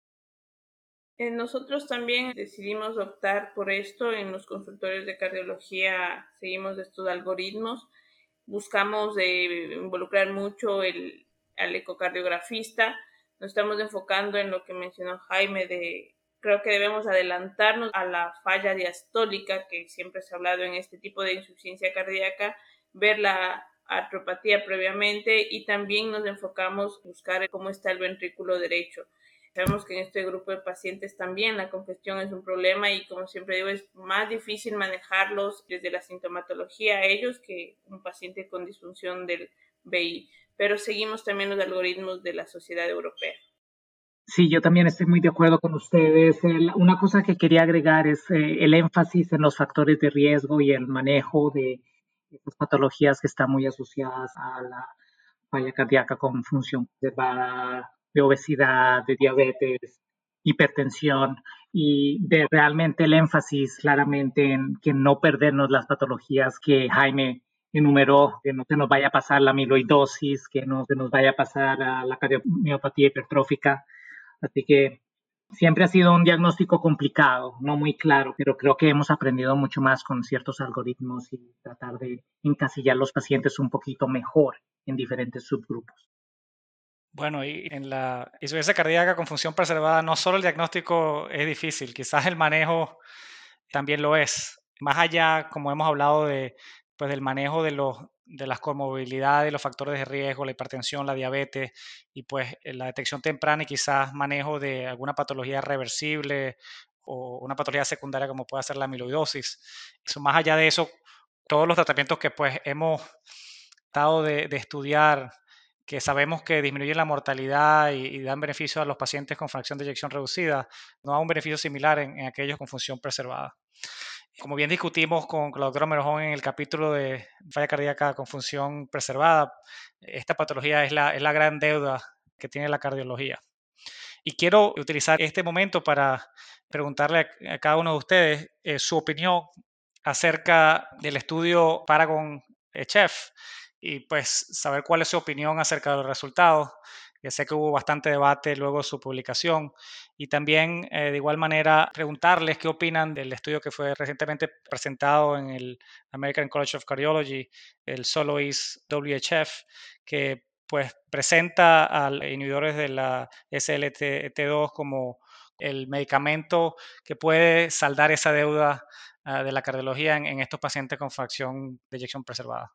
Eh, nosotros también decidimos optar por esto en los consultorios de cardiología, seguimos estos algoritmos, buscamos involucrar mucho el, al ecocardiografista, nos estamos enfocando en lo que mencionó Jaime de creo que debemos adelantarnos a la falla diastólica que siempre se ha hablado en este tipo de insuficiencia cardíaca, ver la artropatía previamente y también nos enfocamos en buscar cómo está el ventrículo derecho. Sabemos que en este grupo de pacientes también la congestión es un problema y como siempre digo es más difícil manejarlos desde la sintomatología a ellos que un paciente con disfunción del BI, pero seguimos también los algoritmos de la sociedad europea. Sí, yo también estoy muy de acuerdo con ustedes. una cosa que quería agregar es eh, el énfasis en los factores de riesgo y el manejo de estas patologías que están muy asociadas a la falla cardíaca con función de obesidad, de diabetes, hipertensión y de realmente el énfasis claramente en que no perdernos las patologías que Jaime enumeró, que no se nos vaya a pasar la amiloidosis, que no se nos vaya a pasar la cardiomiopatía hipertrófica. Así que Siempre ha sido un diagnóstico complicado, no muy claro, pero creo que hemos aprendido mucho más con ciertos algoritmos y tratar de encasillar los pacientes un poquito mejor en diferentes subgrupos. Bueno, y en la insuficiencia cardíaca con función preservada, no solo el diagnóstico es difícil, quizás el manejo también lo es. Más allá, como hemos hablado de, pues, del manejo de, los, de las comorbilidades, los factores de riesgo, la hipertensión, la diabetes y pues la detección temprana y quizás manejo de alguna patología reversible o una patología secundaria como puede ser la amiloidosis. Eso, más allá de eso, todos los tratamientos que pues hemos tratado de, estudiar que sabemos que disminuyen la mortalidad y, dan beneficio a los pacientes con fracción de eyección reducida, no da un beneficio similar en, aquellos con función preservada. Como bien discutimos con, la doctora Merojón en el capítulo de falla cardíaca con función preservada, esta patología es la, es la gran deuda que tiene la cardiología. Y quiero utilizar este momento para preguntarle a, cada uno de ustedes eh, su opinión acerca del estudio Paragon Chef y pues saber cuál es su opinión acerca de los resultados. Ya sé que hubo bastante debate luego de su publicación y también eh, de igual manera preguntarles qué opinan del estudio que fue recientemente presentado en el American College of Cardiology, el SOLOIS WHF, que pues presenta a inhibidores de la SLT2 como el medicamento que puede saldar esa deuda ah, de la cardiología en, estos pacientes con fracción de eyección preservada.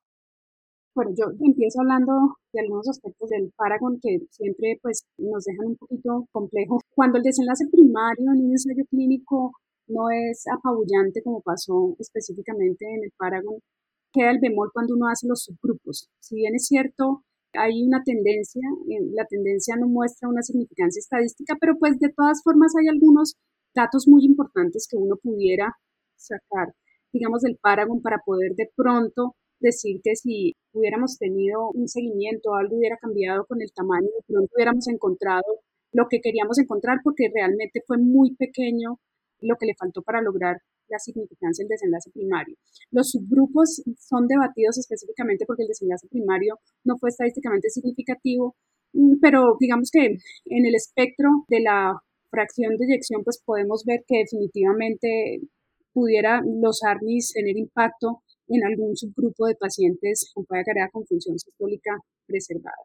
Bueno, yo empiezo hablando de algunos aspectos del Paragon que siempre pues nos dejan un poquito complejo. Cuando el desenlace primario en un ensayo clínico no es apabullante como pasó específicamente en el Paragon, queda el bemol cuando uno hace los subgrupos. Si bien es cierto, hay una tendencia, eh, la tendencia no muestra una significancia estadística, pero pues de todas formas hay algunos datos muy importantes que uno pudiera sacar, digamos, del Paragon para poder de pronto decir que si hubiéramos tenido un seguimiento, algo hubiera cambiado con el tamaño, de pronto hubiéramos encontrado lo que queríamos encontrar porque realmente fue muy pequeño lo que le faltó para lograr la significancia del desenlace primario. Los subgrupos son debatidos específicamente porque el desenlace primario no fue estadísticamente significativo, mm, pero digamos que en el espectro de la fracción de eyección, pues podemos ver que definitivamente pudiera los ARNIs tener impacto en algún subgrupo de pacientes con falla con función sistólica preservada.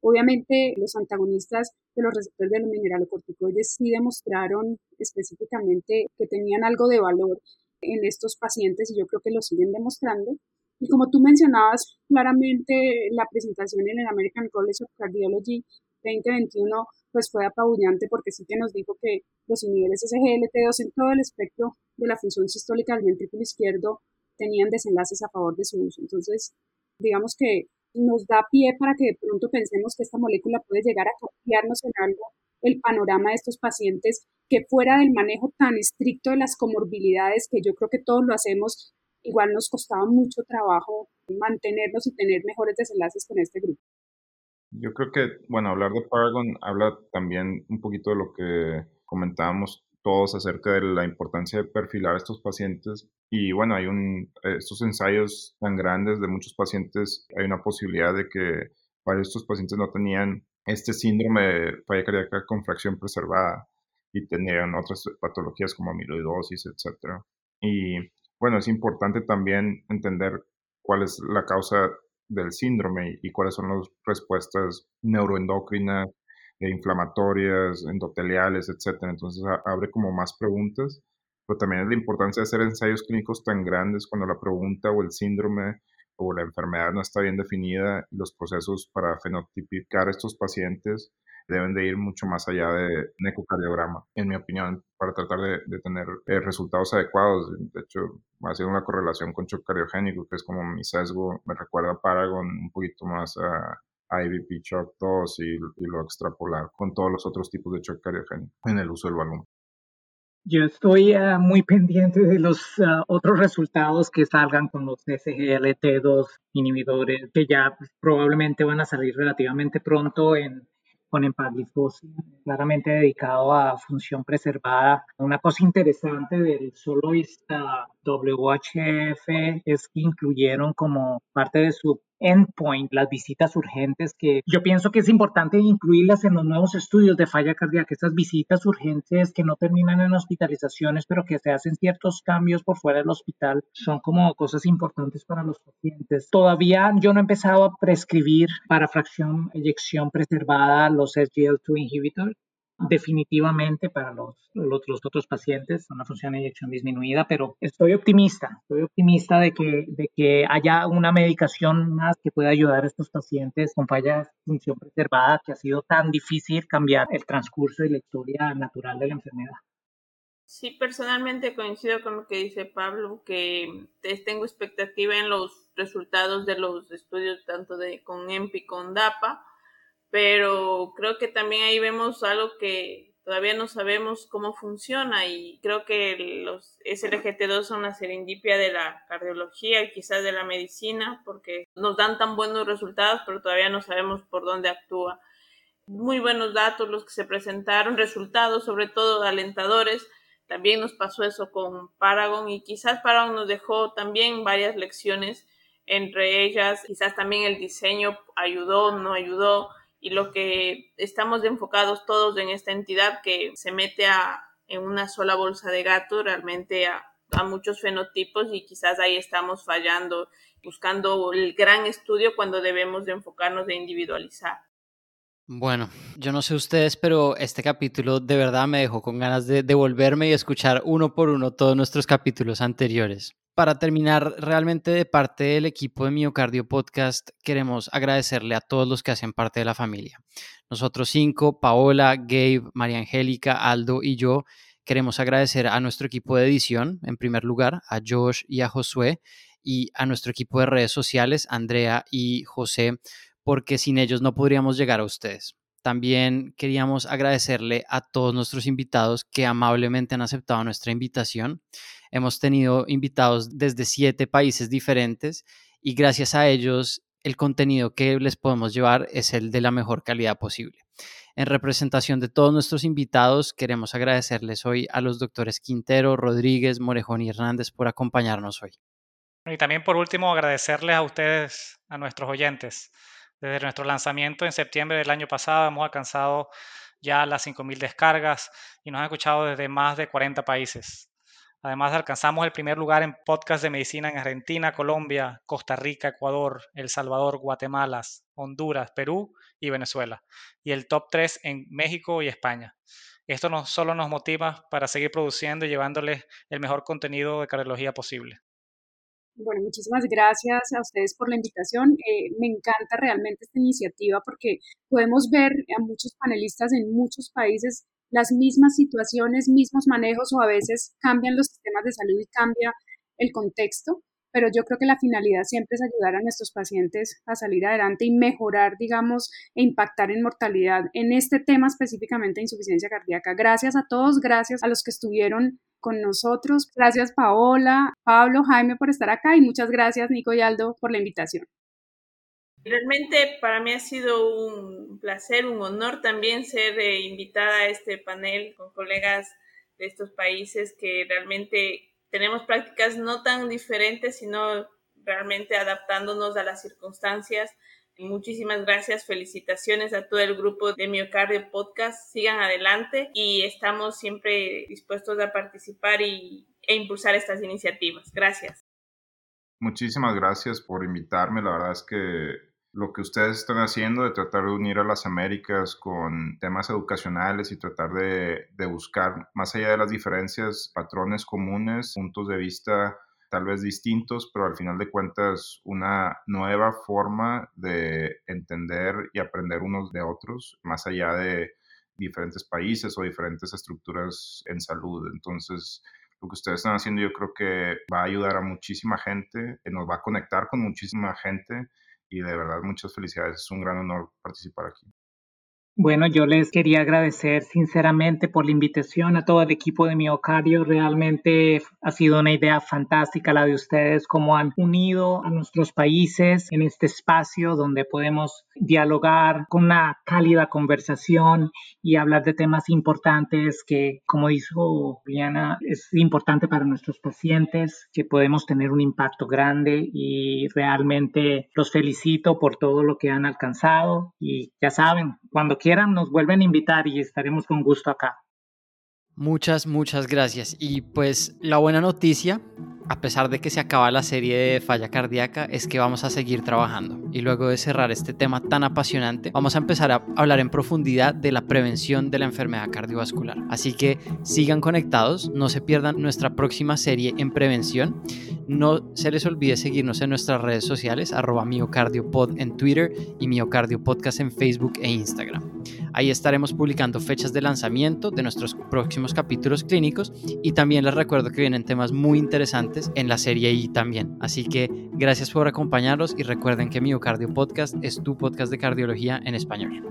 Obviamente, los antagonistas de los receptores de los mineralocorticoides sí demostraron específicamente que tenían algo de valor en estos pacientes y yo creo que lo siguen demostrando. Y como tú mencionabas claramente, la presentación en el American College of Cardiology 2021 pues fue apabullante porque sí que nos dijo que los inhibidores SGLT2 en todo el espectro de la función sistólica del ventrículo izquierdo tenían desenlaces a favor de su uso. Entonces, digamos que nos da pie para que de pronto pensemos que esta molécula puede llegar a cambiarnos en algo el panorama de estos pacientes que fuera del manejo tan estricto de las comorbilidades que yo creo que todos lo hacemos, igual nos costaba mucho trabajo mantenernos y tener mejores desenlaces con este grupo. Yo creo que, bueno, hablar de Paragon habla también un poquito de lo que comentábamos todos acerca de la importancia de perfilar a estos pacientes. Y bueno, hay un, estos ensayos tan grandes de muchos pacientes, hay una posibilidad de que varios de estos pacientes no tenían este síndrome de falla cardíaca con fracción preservada y tenían otras patologías como amiloidosis, etc. Y bueno, es importante también entender cuál es la causa del síndrome y cuáles son las respuestas neuroendocrinas inflamatorias, endoteliales, etcétera. Entonces abre como más preguntas, pero también es la importancia de hacer ensayos clínicos tan grandes cuando la pregunta o el síndrome o la enfermedad no está bien definida los procesos para fenotipicar a estos pacientes deben de ir mucho más allá de un ecocardiograma, en mi opinión, para tratar de, tener eh, resultados adecuados. De hecho, haciendo una correlación con shock cardiogénico, que es como mi sesgo, me recuerda a Paragon un poquito más a, IVP shock 2 y, lo extrapolar con todos los otros tipos de shock cariogénico en el uso del balón. Yo estoy ah, muy pendiente de los ah, otros resultados que salgan con los SGLT2 inhibidores que ya pues, probablemente van a salir relativamente pronto en, con empagliflozin, claramente dedicado a función preservada. Una cosa interesante del solo WHF es que incluyeron como parte de su endpoint, las visitas urgentes, que yo pienso que es importante incluirlas en los nuevos estudios de falla cardíaca, esas visitas urgentes que no terminan en hospitalizaciones, pero que se hacen ciertos cambios por fuera del hospital, son como cosas importantes para los pacientes. Todavía yo no he empezado a prescribir para fracción eyección preservada los SGL2 inhibitors, definitivamente para los, otros pacientes, una función de inyección disminuida, pero estoy optimista, estoy optimista de que, de que haya una medicación más que pueda ayudar a estos pacientes con falla de función preservada, que ha sido tan difícil cambiar el transcurso y la historia natural de la enfermedad. Sí, personalmente coincido con lo que dice Pablo, que tengo expectativa en los resultados de los estudios tanto de con EMPI con DAPA pero creo que también ahí vemos algo que todavía no sabemos cómo funciona y creo que los SLGT2 son la serendipia de la cardiología y quizás de la medicina porque nos dan tan buenos resultados, pero todavía no sabemos por dónde actúa. Muy buenos datos los que se presentaron, resultados sobre todo alentadores. También nos pasó eso con Paragon y quizás Paragon nos dejó también varias lecciones, entre ellas quizás también el diseño ayudó, no ayudó, y lo que estamos enfocados todos en esta entidad que se mete a, en una sola bolsa de gato realmente a, a muchos fenotipos y quizás ahí estamos fallando, buscando el gran estudio cuando debemos de enfocarnos de individualizar. Bueno, yo no sé ustedes, pero este capítulo de verdad me dejó con ganas de devolverme y escuchar uno por uno todos nuestros capítulos anteriores para terminar, realmente de parte del equipo de Miocardio Podcast, queremos agradecerle a todos los que hacen parte de la familia. Nosotros cinco, Paola, Gabe, María Angélica, Aldo y yo, queremos agradecer a nuestro equipo de edición, en primer lugar, a Josh y a Josué, y a nuestro equipo de redes sociales, Andrea y José, porque sin ellos no podríamos llegar a ustedes. También queríamos agradecerle a todos nuestros invitados que amablemente han aceptado nuestra invitación. Hemos tenido invitados desde siete países diferentes y gracias a ellos el contenido que les podemos llevar es el de la mejor calidad posible. En representación de todos nuestros invitados, queremos agradecerles hoy a los doctores Quintero, Rodríguez, Morejón y Hernández por acompañarnos hoy. Y también por último agradecerles a ustedes, a nuestros oyentes. Desde nuestro lanzamiento en septiembre del año pasado hemos alcanzado ya las 5.000 descargas y nos han escuchado desde más de 40 países. Además, alcanzamos el primer lugar en podcast de medicina en Argentina, Colombia, Costa Rica, Ecuador, El Salvador, Guatemala, Honduras, Perú y Venezuela. Y el top 3 en México y España. Esto no solo nos motiva para seguir produciendo y llevándoles el mejor contenido de cardiología posible. Bueno, muchísimas gracias a ustedes por la invitación. Eh, me encanta realmente esta iniciativa porque podemos ver a muchos panelistas en muchos países las mismas situaciones, mismos manejos o a veces cambian los sistemas de salud y cambia el contexto, pero yo creo que la finalidad siempre es ayudar a nuestros pacientes a salir adelante y mejorar, digamos, e impactar en mortalidad en este tema específicamente de insuficiencia cardíaca. Gracias a todos, gracias a los que estuvieron con nosotros. Gracias Paola, Pablo, Jaime por estar acá y muchas gracias Nico y Aldo por la invitación. Realmente para mí ha sido un placer, un honor también ser eh, invitada a este panel con colegas de estos países que realmente tenemos prácticas no tan diferentes, sino realmente adaptándonos a las circunstancias. Muchísimas gracias, felicitaciones a todo el grupo de Miocardio Podcast. Sigan adelante y estamos siempre dispuestos a participar y, e impulsar estas iniciativas. Gracias. Muchísimas gracias por invitarme. La verdad es que lo que ustedes están haciendo de tratar de unir a las Américas con temas educacionales y tratar de, de buscar, más allá de las diferencias, patrones comunes, puntos de vista tal vez distintos, pero al final de cuentas una nueva forma de entender y aprender unos de otros, más allá de diferentes países o diferentes estructuras en salud. Entonces, lo que ustedes están haciendo yo creo que va a ayudar a muchísima gente, nos va a conectar con muchísima gente y de verdad muchas felicidades. Es un gran honor participar aquí. Bueno, yo les quería agradecer sinceramente por la invitación a todo el equipo de Miocardio. Realmente ha sido una idea fantástica la de ustedes, cómo han unido a nuestros países en este espacio donde podemos dialogar con una cálida conversación y hablar de temas importantes que, como dijo Diana, es importante para nuestros pacientes, que podemos tener un impacto grande y realmente los felicito por todo lo que han alcanzado y ya saben, cuando quieran nos vuelven a invitar y estaremos con gusto acá. Muchas, muchas gracias. Y pues la buena noticia, a pesar de que se acaba la serie de falla cardíaca, es que vamos a seguir trabajando. Y luego de cerrar este tema tan apasionante, vamos a empezar a hablar en profundidad de la prevención de la enfermedad cardiovascular. Así que sigan conectados, no se pierdan nuestra próxima serie en prevención. No se les olvide seguirnos en nuestras redes sociales, arroba miocardiopod en Twitter y miocardiopodcast en Facebook e Instagram. Ahí estaremos publicando fechas de lanzamiento de nuestros próximos capítulos clínicos y también les recuerdo que vienen temas muy en la serie I también. Así que gracias por acompañarnos y recuerden que Miocardio Podcast es tu podcast de cardiología en español.